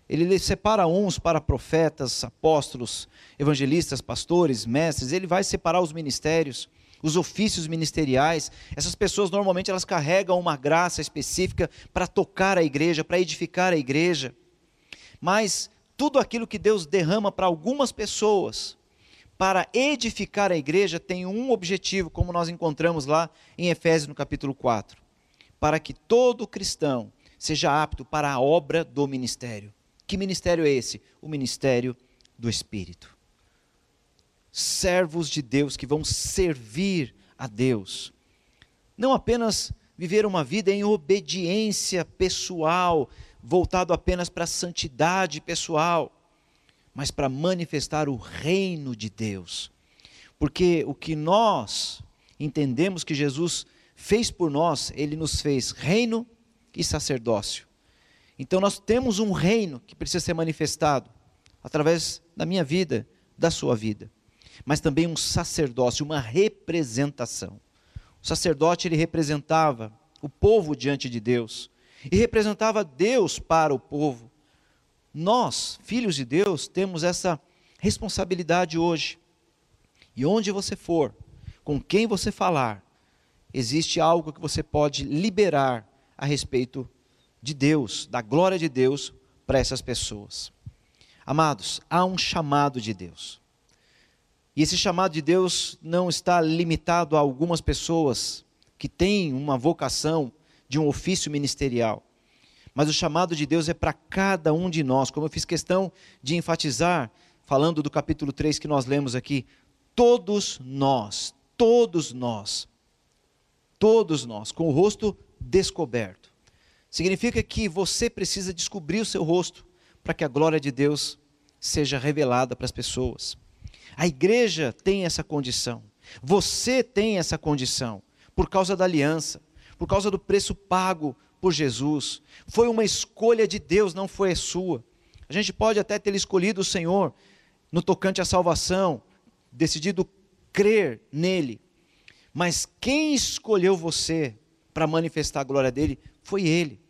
S1: Ele separa uns para profetas, apóstolos, evangelistas, pastores, mestres. Ele vai separar os ministérios, os ofícios ministeriais. Essas pessoas normalmente elas carregam uma graça específica para tocar a igreja, para edificar a igreja. Mas tudo aquilo que Deus derrama para algumas pessoas, para edificar a igreja, tem um objetivo, como nós encontramos lá em Efésios no capítulo 4 para que todo cristão seja apto para a obra do ministério. Que ministério é esse? O ministério do Espírito. Servos de Deus que vão servir a Deus. Não apenas viver uma vida em obediência pessoal, voltado apenas para a santidade pessoal, mas para manifestar o reino de Deus. Porque o que nós entendemos que Jesus fez por nós, ele nos fez reino e sacerdócio. Então nós temos um reino que precisa ser manifestado através da minha vida, da sua vida, mas também um sacerdócio, uma representação. O sacerdote ele representava o povo diante de Deus e representava Deus para o povo. nós, filhos de Deus, temos essa responsabilidade hoje. E onde você for, com quem você falar, existe algo que você pode liberar a respeito de Deus, da glória de Deus para essas pessoas. Amados, há um chamado de Deus. E esse chamado de Deus não está limitado a algumas pessoas que têm uma vocação de um ofício ministerial. Mas o chamado de Deus é para cada um de nós, como eu fiz questão de enfatizar, falando do capítulo 3 que nós lemos aqui. Todos nós, todos nós, todos nós, com o rosto descoberto. Significa que você precisa descobrir o seu rosto para que a glória de Deus seja revelada para as pessoas. A igreja tem essa condição. Você tem essa condição por causa da aliança, por causa do preço pago por Jesus. Foi uma escolha de Deus, não foi a sua. A gente pode até ter escolhido o Senhor no tocante à salvação, decidido crer nele. Mas quem escolheu você para manifestar a glória dele foi ele.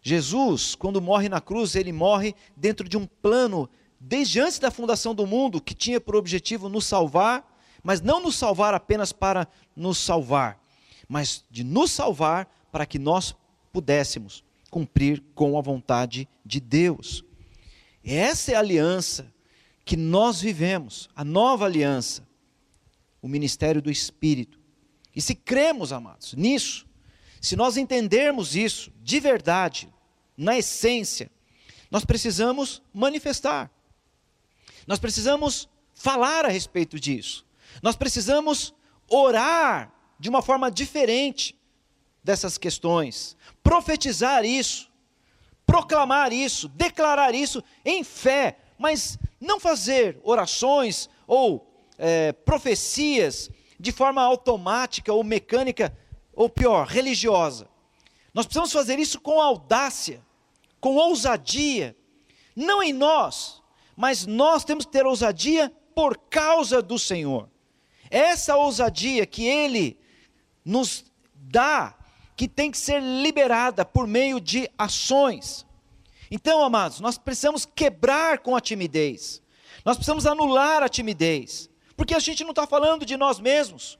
S1: Jesus, quando morre na cruz, ele morre dentro de um plano desde antes da fundação do mundo, que tinha por objetivo nos salvar, mas não nos salvar apenas para nos salvar, mas de nos salvar para que nós pudéssemos cumprir com a vontade de Deus. Essa é a aliança que nós vivemos, a nova aliança, o ministério do Espírito. E se cremos, amados, nisso, se nós entendermos isso de verdade, na essência, nós precisamos manifestar. Nós precisamos falar a respeito disso. Nós precisamos orar de uma forma diferente dessas questões, profetizar isso, proclamar isso, declarar isso em fé, mas não fazer orações ou é, profecias de forma automática ou mecânica, ou pior, religiosa. Nós precisamos fazer isso com audácia, com ousadia, não em nós, mas nós temos que ter ousadia por causa do Senhor. Essa ousadia que Ele nos dá, que tem que ser liberada por meio de ações. Então, amados, nós precisamos quebrar com a timidez, nós precisamos anular a timidez, porque a gente não está falando de nós mesmos,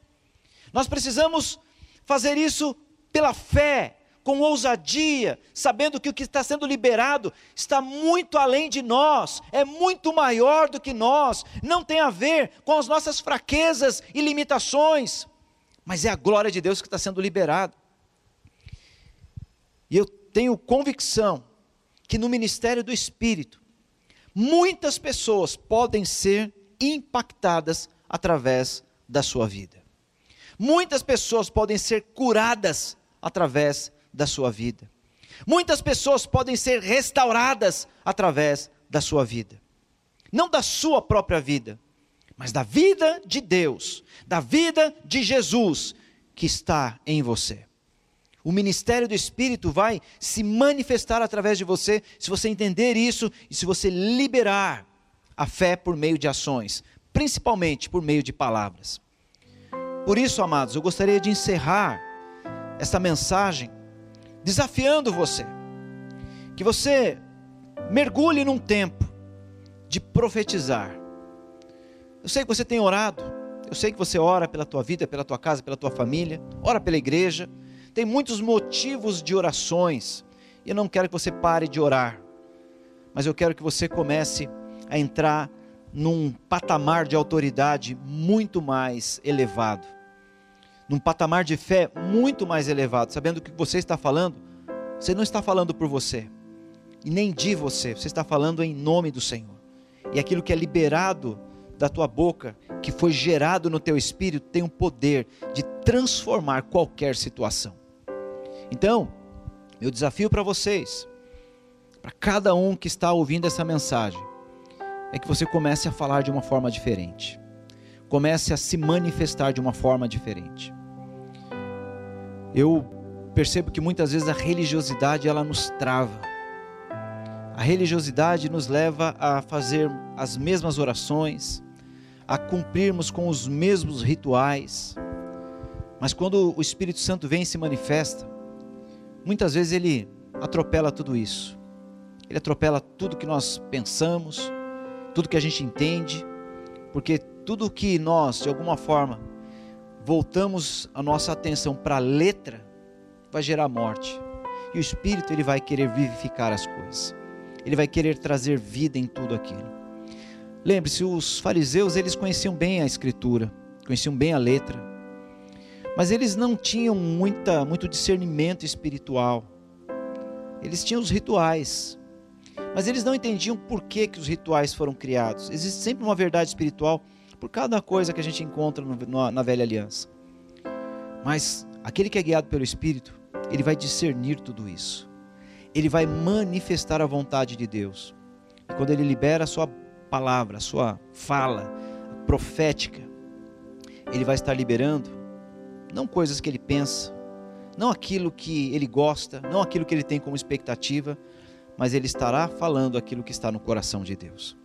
S1: nós precisamos fazer isso pela fé, com ousadia, sabendo que o que está sendo liberado está muito além de nós, é muito maior do que nós, não tem a ver com as nossas fraquezas e limitações, mas é a glória de Deus que está sendo liberada. E eu tenho convicção que no ministério do Espírito, muitas pessoas podem ser impactadas através da sua vida. Muitas pessoas podem ser curadas através da sua vida. Muitas pessoas podem ser restauradas através da sua vida. Não da sua própria vida, mas da vida de Deus, da vida de Jesus que está em você. O ministério do Espírito vai se manifestar através de você, se você entender isso e se você liberar a fé por meio de ações, principalmente por meio de palavras. Por isso, amados, eu gostaria de encerrar esta mensagem desafiando você, que você mergulhe num tempo de profetizar. Eu sei que você tem orado, eu sei que você ora pela tua vida, pela tua casa, pela tua família, ora pela igreja, tem muitos motivos de orações, e eu não quero que você pare de orar, mas eu quero que você comece a entrar num patamar de autoridade muito mais elevado num patamar de fé muito mais elevado, sabendo que o que você está falando, você não está falando por você, e nem de você, você está falando em nome do Senhor. E aquilo que é liberado da tua boca, que foi gerado no teu espírito, tem o poder de transformar qualquer situação. Então, meu desafio para vocês, para cada um que está ouvindo essa mensagem, é que você comece a falar de uma forma diferente. Comece a se manifestar de uma forma diferente eu percebo que muitas vezes a religiosidade ela nos trava. A religiosidade nos leva a fazer as mesmas orações, a cumprirmos com os mesmos rituais. Mas quando o Espírito Santo vem e se manifesta, muitas vezes ele atropela tudo isso. Ele atropela tudo que nós pensamos, tudo que a gente entende, porque tudo que nós, de alguma forma, voltamos a nossa atenção para a letra, vai gerar morte. E o Espírito ele vai querer vivificar as coisas. Ele vai querer trazer vida em tudo aquilo. Lembre-se, os fariseus eles conheciam bem a Escritura, conheciam bem a letra, mas eles não tinham muita, muito discernimento espiritual. Eles tinham os rituais, mas eles não entendiam por que, que os rituais foram criados. Existe sempre uma verdade espiritual por cada coisa que a gente encontra no, na velha aliança. Mas aquele que é guiado pelo Espírito, ele vai discernir tudo isso. Ele vai manifestar a vontade de Deus. E quando ele libera a sua palavra, a sua fala profética, ele vai estar liberando não coisas que ele pensa, não aquilo que ele gosta, não aquilo que ele tem como expectativa, mas ele estará falando aquilo que está no coração de Deus.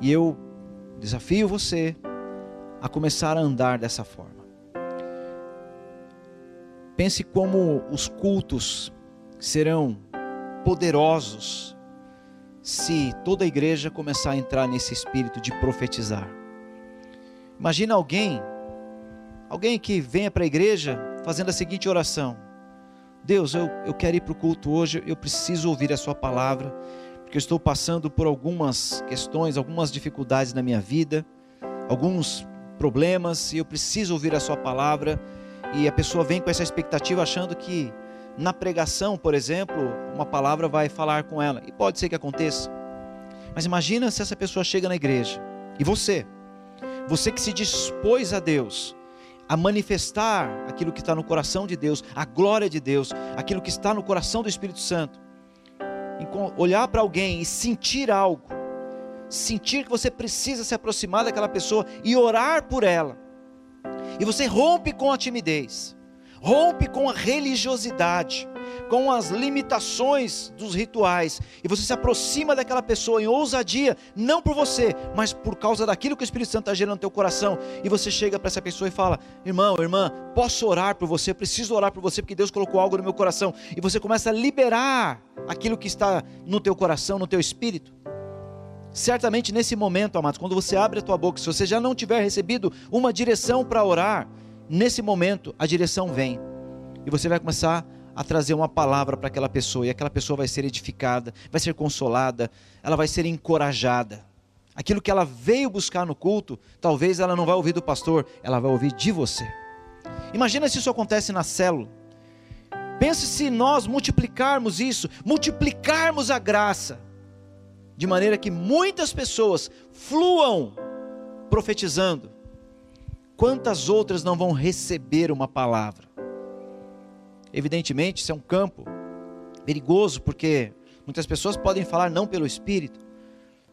S1: E eu desafio você a começar a andar dessa forma. Pense como os cultos serão poderosos se toda a igreja começar a entrar nesse espírito de profetizar. Imagina alguém, alguém que venha para a igreja fazendo a seguinte oração: Deus, eu, eu quero ir para o culto hoje, eu preciso ouvir a Sua palavra, porque eu estou passando por algumas questões, algumas dificuldades na minha vida, alguns problemas, e eu preciso ouvir a Sua palavra e a pessoa vem com essa expectativa achando que na pregação, por exemplo, uma palavra vai falar com ela. E pode ser que aconteça. Mas imagina se essa pessoa chega na igreja e você, você que se dispôs a Deus, a manifestar aquilo que está no coração de Deus, a glória de Deus, aquilo que está no coração do Espírito Santo, olhar para alguém e sentir algo, sentir que você precisa se aproximar daquela pessoa e orar por ela. E você rompe com a timidez, rompe com a religiosidade, com as limitações dos rituais, e você se aproxima daquela pessoa em ousadia, não por você, mas por causa daquilo que o Espírito Santo está gerando no teu coração, e você chega para essa pessoa e fala: Irmão, irmã, posso orar por você, preciso orar por você, porque Deus colocou algo no meu coração, e você começa a liberar aquilo que está no teu coração, no teu espírito. Certamente nesse momento, amados, quando você abre a tua boca, se você já não tiver recebido uma direção para orar, nesse momento a direção vem. E você vai começar a trazer uma palavra para aquela pessoa, e aquela pessoa vai ser edificada, vai ser consolada, ela vai ser encorajada. Aquilo que ela veio buscar no culto, talvez ela não vai ouvir do pastor, ela vai ouvir de você. Imagina se isso acontece na célula. Pense se nós multiplicarmos isso, multiplicarmos a graça de maneira que muitas pessoas fluam profetizando, quantas outras não vão receber uma palavra? Evidentemente, isso é um campo perigoso, porque muitas pessoas podem falar não pelo Espírito,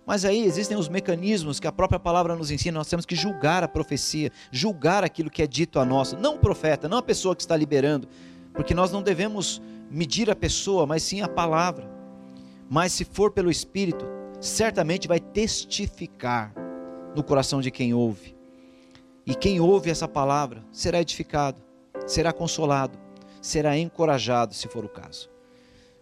S1: mas aí existem os mecanismos que a própria palavra nos ensina, nós temos que julgar a profecia, julgar aquilo que é dito a nós, não o profeta, não a pessoa que está liberando, porque nós não devemos medir a pessoa, mas sim a palavra mas se for pelo Espírito, certamente vai testificar no coração de quem ouve. E quem ouve essa palavra será edificado, será consolado, será encorajado, se for o caso.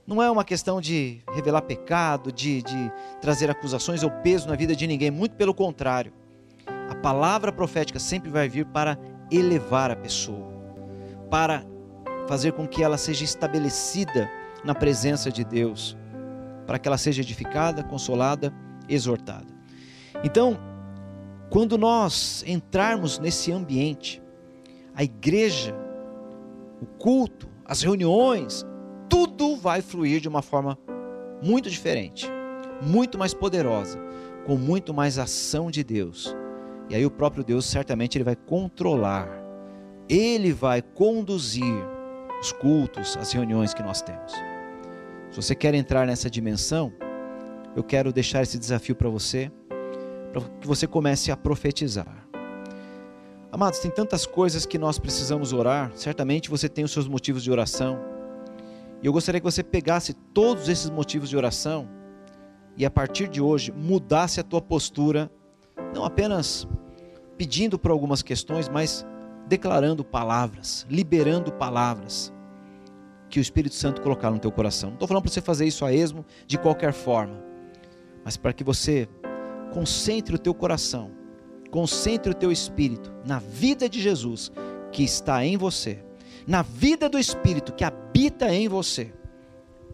S1: Não é uma questão de revelar pecado, de, de trazer acusações ou peso na vida de ninguém, muito pelo contrário. A palavra profética sempre vai vir para elevar a pessoa, para fazer com que ela seja estabelecida na presença de Deus para que ela seja edificada, consolada, exortada. Então, quando nós entrarmos nesse ambiente, a igreja, o culto, as reuniões, tudo vai fluir de uma forma muito diferente, muito mais poderosa, com muito mais ação de Deus. E aí o próprio Deus certamente ele vai controlar, ele vai conduzir os cultos, as reuniões que nós temos. Se você quer entrar nessa dimensão, eu quero deixar esse desafio para você, para que você comece a profetizar. Amados, tem tantas coisas que nós precisamos orar, certamente você tem os seus motivos de oração. E eu gostaria que você pegasse todos esses motivos de oração e a partir de hoje mudasse a tua postura, não apenas pedindo por algumas questões, mas declarando palavras, liberando palavras que o Espírito Santo colocar no teu coração. Não estou falando para você fazer isso a esmo de qualquer forma, mas para que você concentre o teu coração, concentre o teu espírito na vida de Jesus que está em você, na vida do Espírito que habita em você,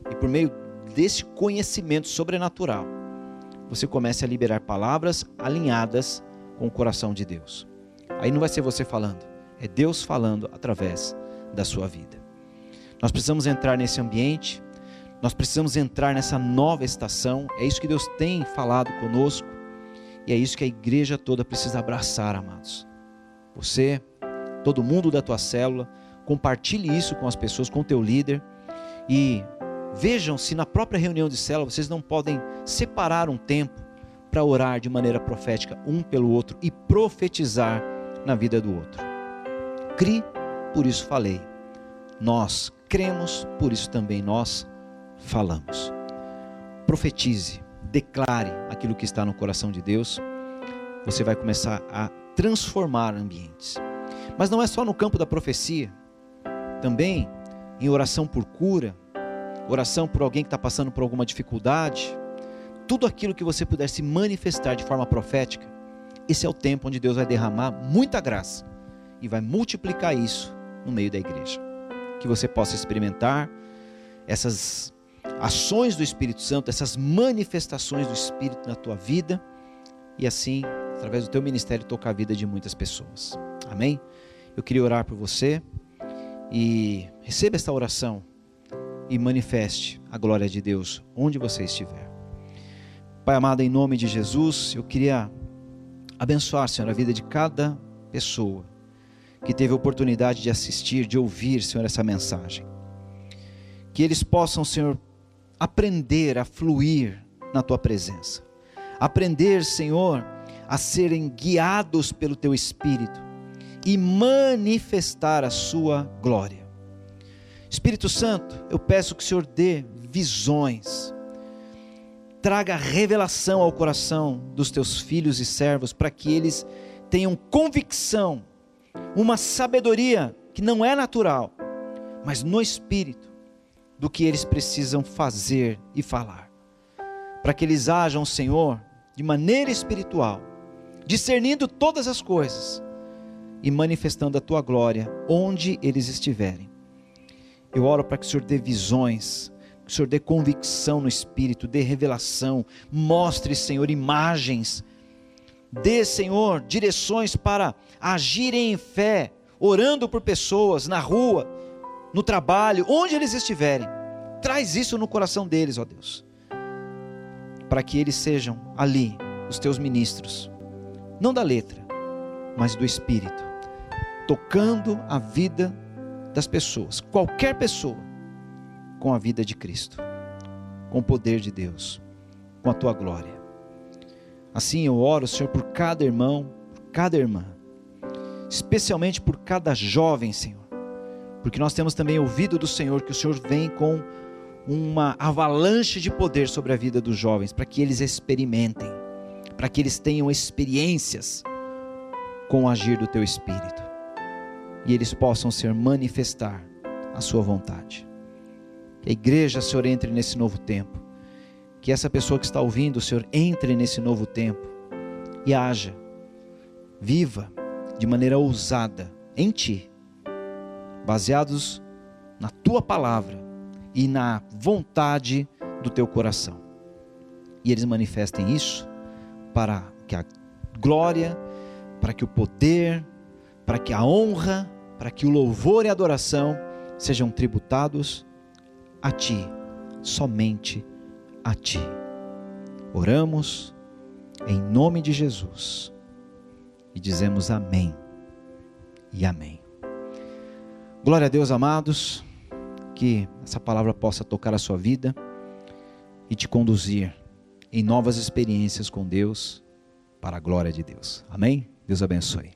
S1: e por meio desse conhecimento sobrenatural, você comece a liberar palavras alinhadas com o coração de Deus. Aí não vai ser você falando, é Deus falando através da sua vida. Nós precisamos entrar nesse ambiente, nós precisamos entrar nessa nova estação. É isso que Deus tem falado conosco e é isso que a igreja toda precisa abraçar, amados. Você, todo mundo da tua célula, compartilhe isso com as pessoas, com o teu líder e vejam se na própria reunião de célula vocês não podem separar um tempo para orar de maneira profética um pelo outro e profetizar na vida do outro. Cri, por isso falei. Nós cremos, por isso também nós falamos. Profetize, declare aquilo que está no coração de Deus. Você vai começar a transformar ambientes. Mas não é só no campo da profecia, também em oração por cura, oração por alguém que está passando por alguma dificuldade, tudo aquilo que você puder se manifestar de forma profética, esse é o tempo onde Deus vai derramar muita graça e vai multiplicar isso no meio da igreja. Que você possa experimentar essas ações do Espírito Santo, essas manifestações do Espírito na tua vida e assim, através do teu ministério, tocar a vida de muitas pessoas. Amém? Eu queria orar por você e receba esta oração e manifeste a glória de Deus onde você estiver. Pai amado, em nome de Jesus, eu queria abençoar, Senhor, a vida de cada pessoa que teve a oportunidade de assistir, de ouvir, Senhor, essa mensagem. Que eles possam, Senhor, aprender a fluir na tua presença. Aprender, Senhor, a serem guiados pelo teu espírito e manifestar a sua glória. Espírito Santo, eu peço que o Senhor dê visões, traga revelação ao coração dos teus filhos e servos, para que eles tenham convicção, uma sabedoria que não é natural, mas no espírito, do que eles precisam fazer e falar. Para que eles hajam, Senhor, de maneira espiritual, discernindo todas as coisas e manifestando a tua glória onde eles estiverem. Eu oro para que o Senhor dê visões, que o Senhor dê convicção no espírito, dê revelação, mostre, Senhor, imagens, dê, Senhor, direções para agirem em fé, orando por pessoas na rua, no trabalho, onde eles estiverem. Traz isso no coração deles, ó Deus, para que eles sejam ali os teus ministros, não da letra, mas do espírito, tocando a vida das pessoas, qualquer pessoa, com a vida de Cristo, com o poder de Deus, com a tua glória. Assim eu oro, Senhor, por cada irmão, por cada irmã, especialmente por cada jovem, Senhor, porque nós temos também ouvido do Senhor que o Senhor vem com uma avalanche de poder sobre a vida dos jovens, para que eles experimentem, para que eles tenham experiências com o agir do teu Espírito e eles possam ser manifestar a sua vontade. Que a igreja, Senhor, entre nesse novo tempo. Que essa pessoa que está ouvindo, Senhor, entre nesse novo tempo e haja, viva de maneira ousada em Ti, baseados na Tua palavra e na vontade do Teu coração. E eles manifestem isso para que a glória, para que o poder, para que a honra para que o louvor e a adoração sejam tributados a Ti, somente a Ti. Oramos em nome de Jesus e dizemos amém e amém. Glória a Deus, amados, que essa palavra possa tocar a sua vida e te conduzir em novas experiências com Deus para a glória de Deus. Amém? Deus abençoe.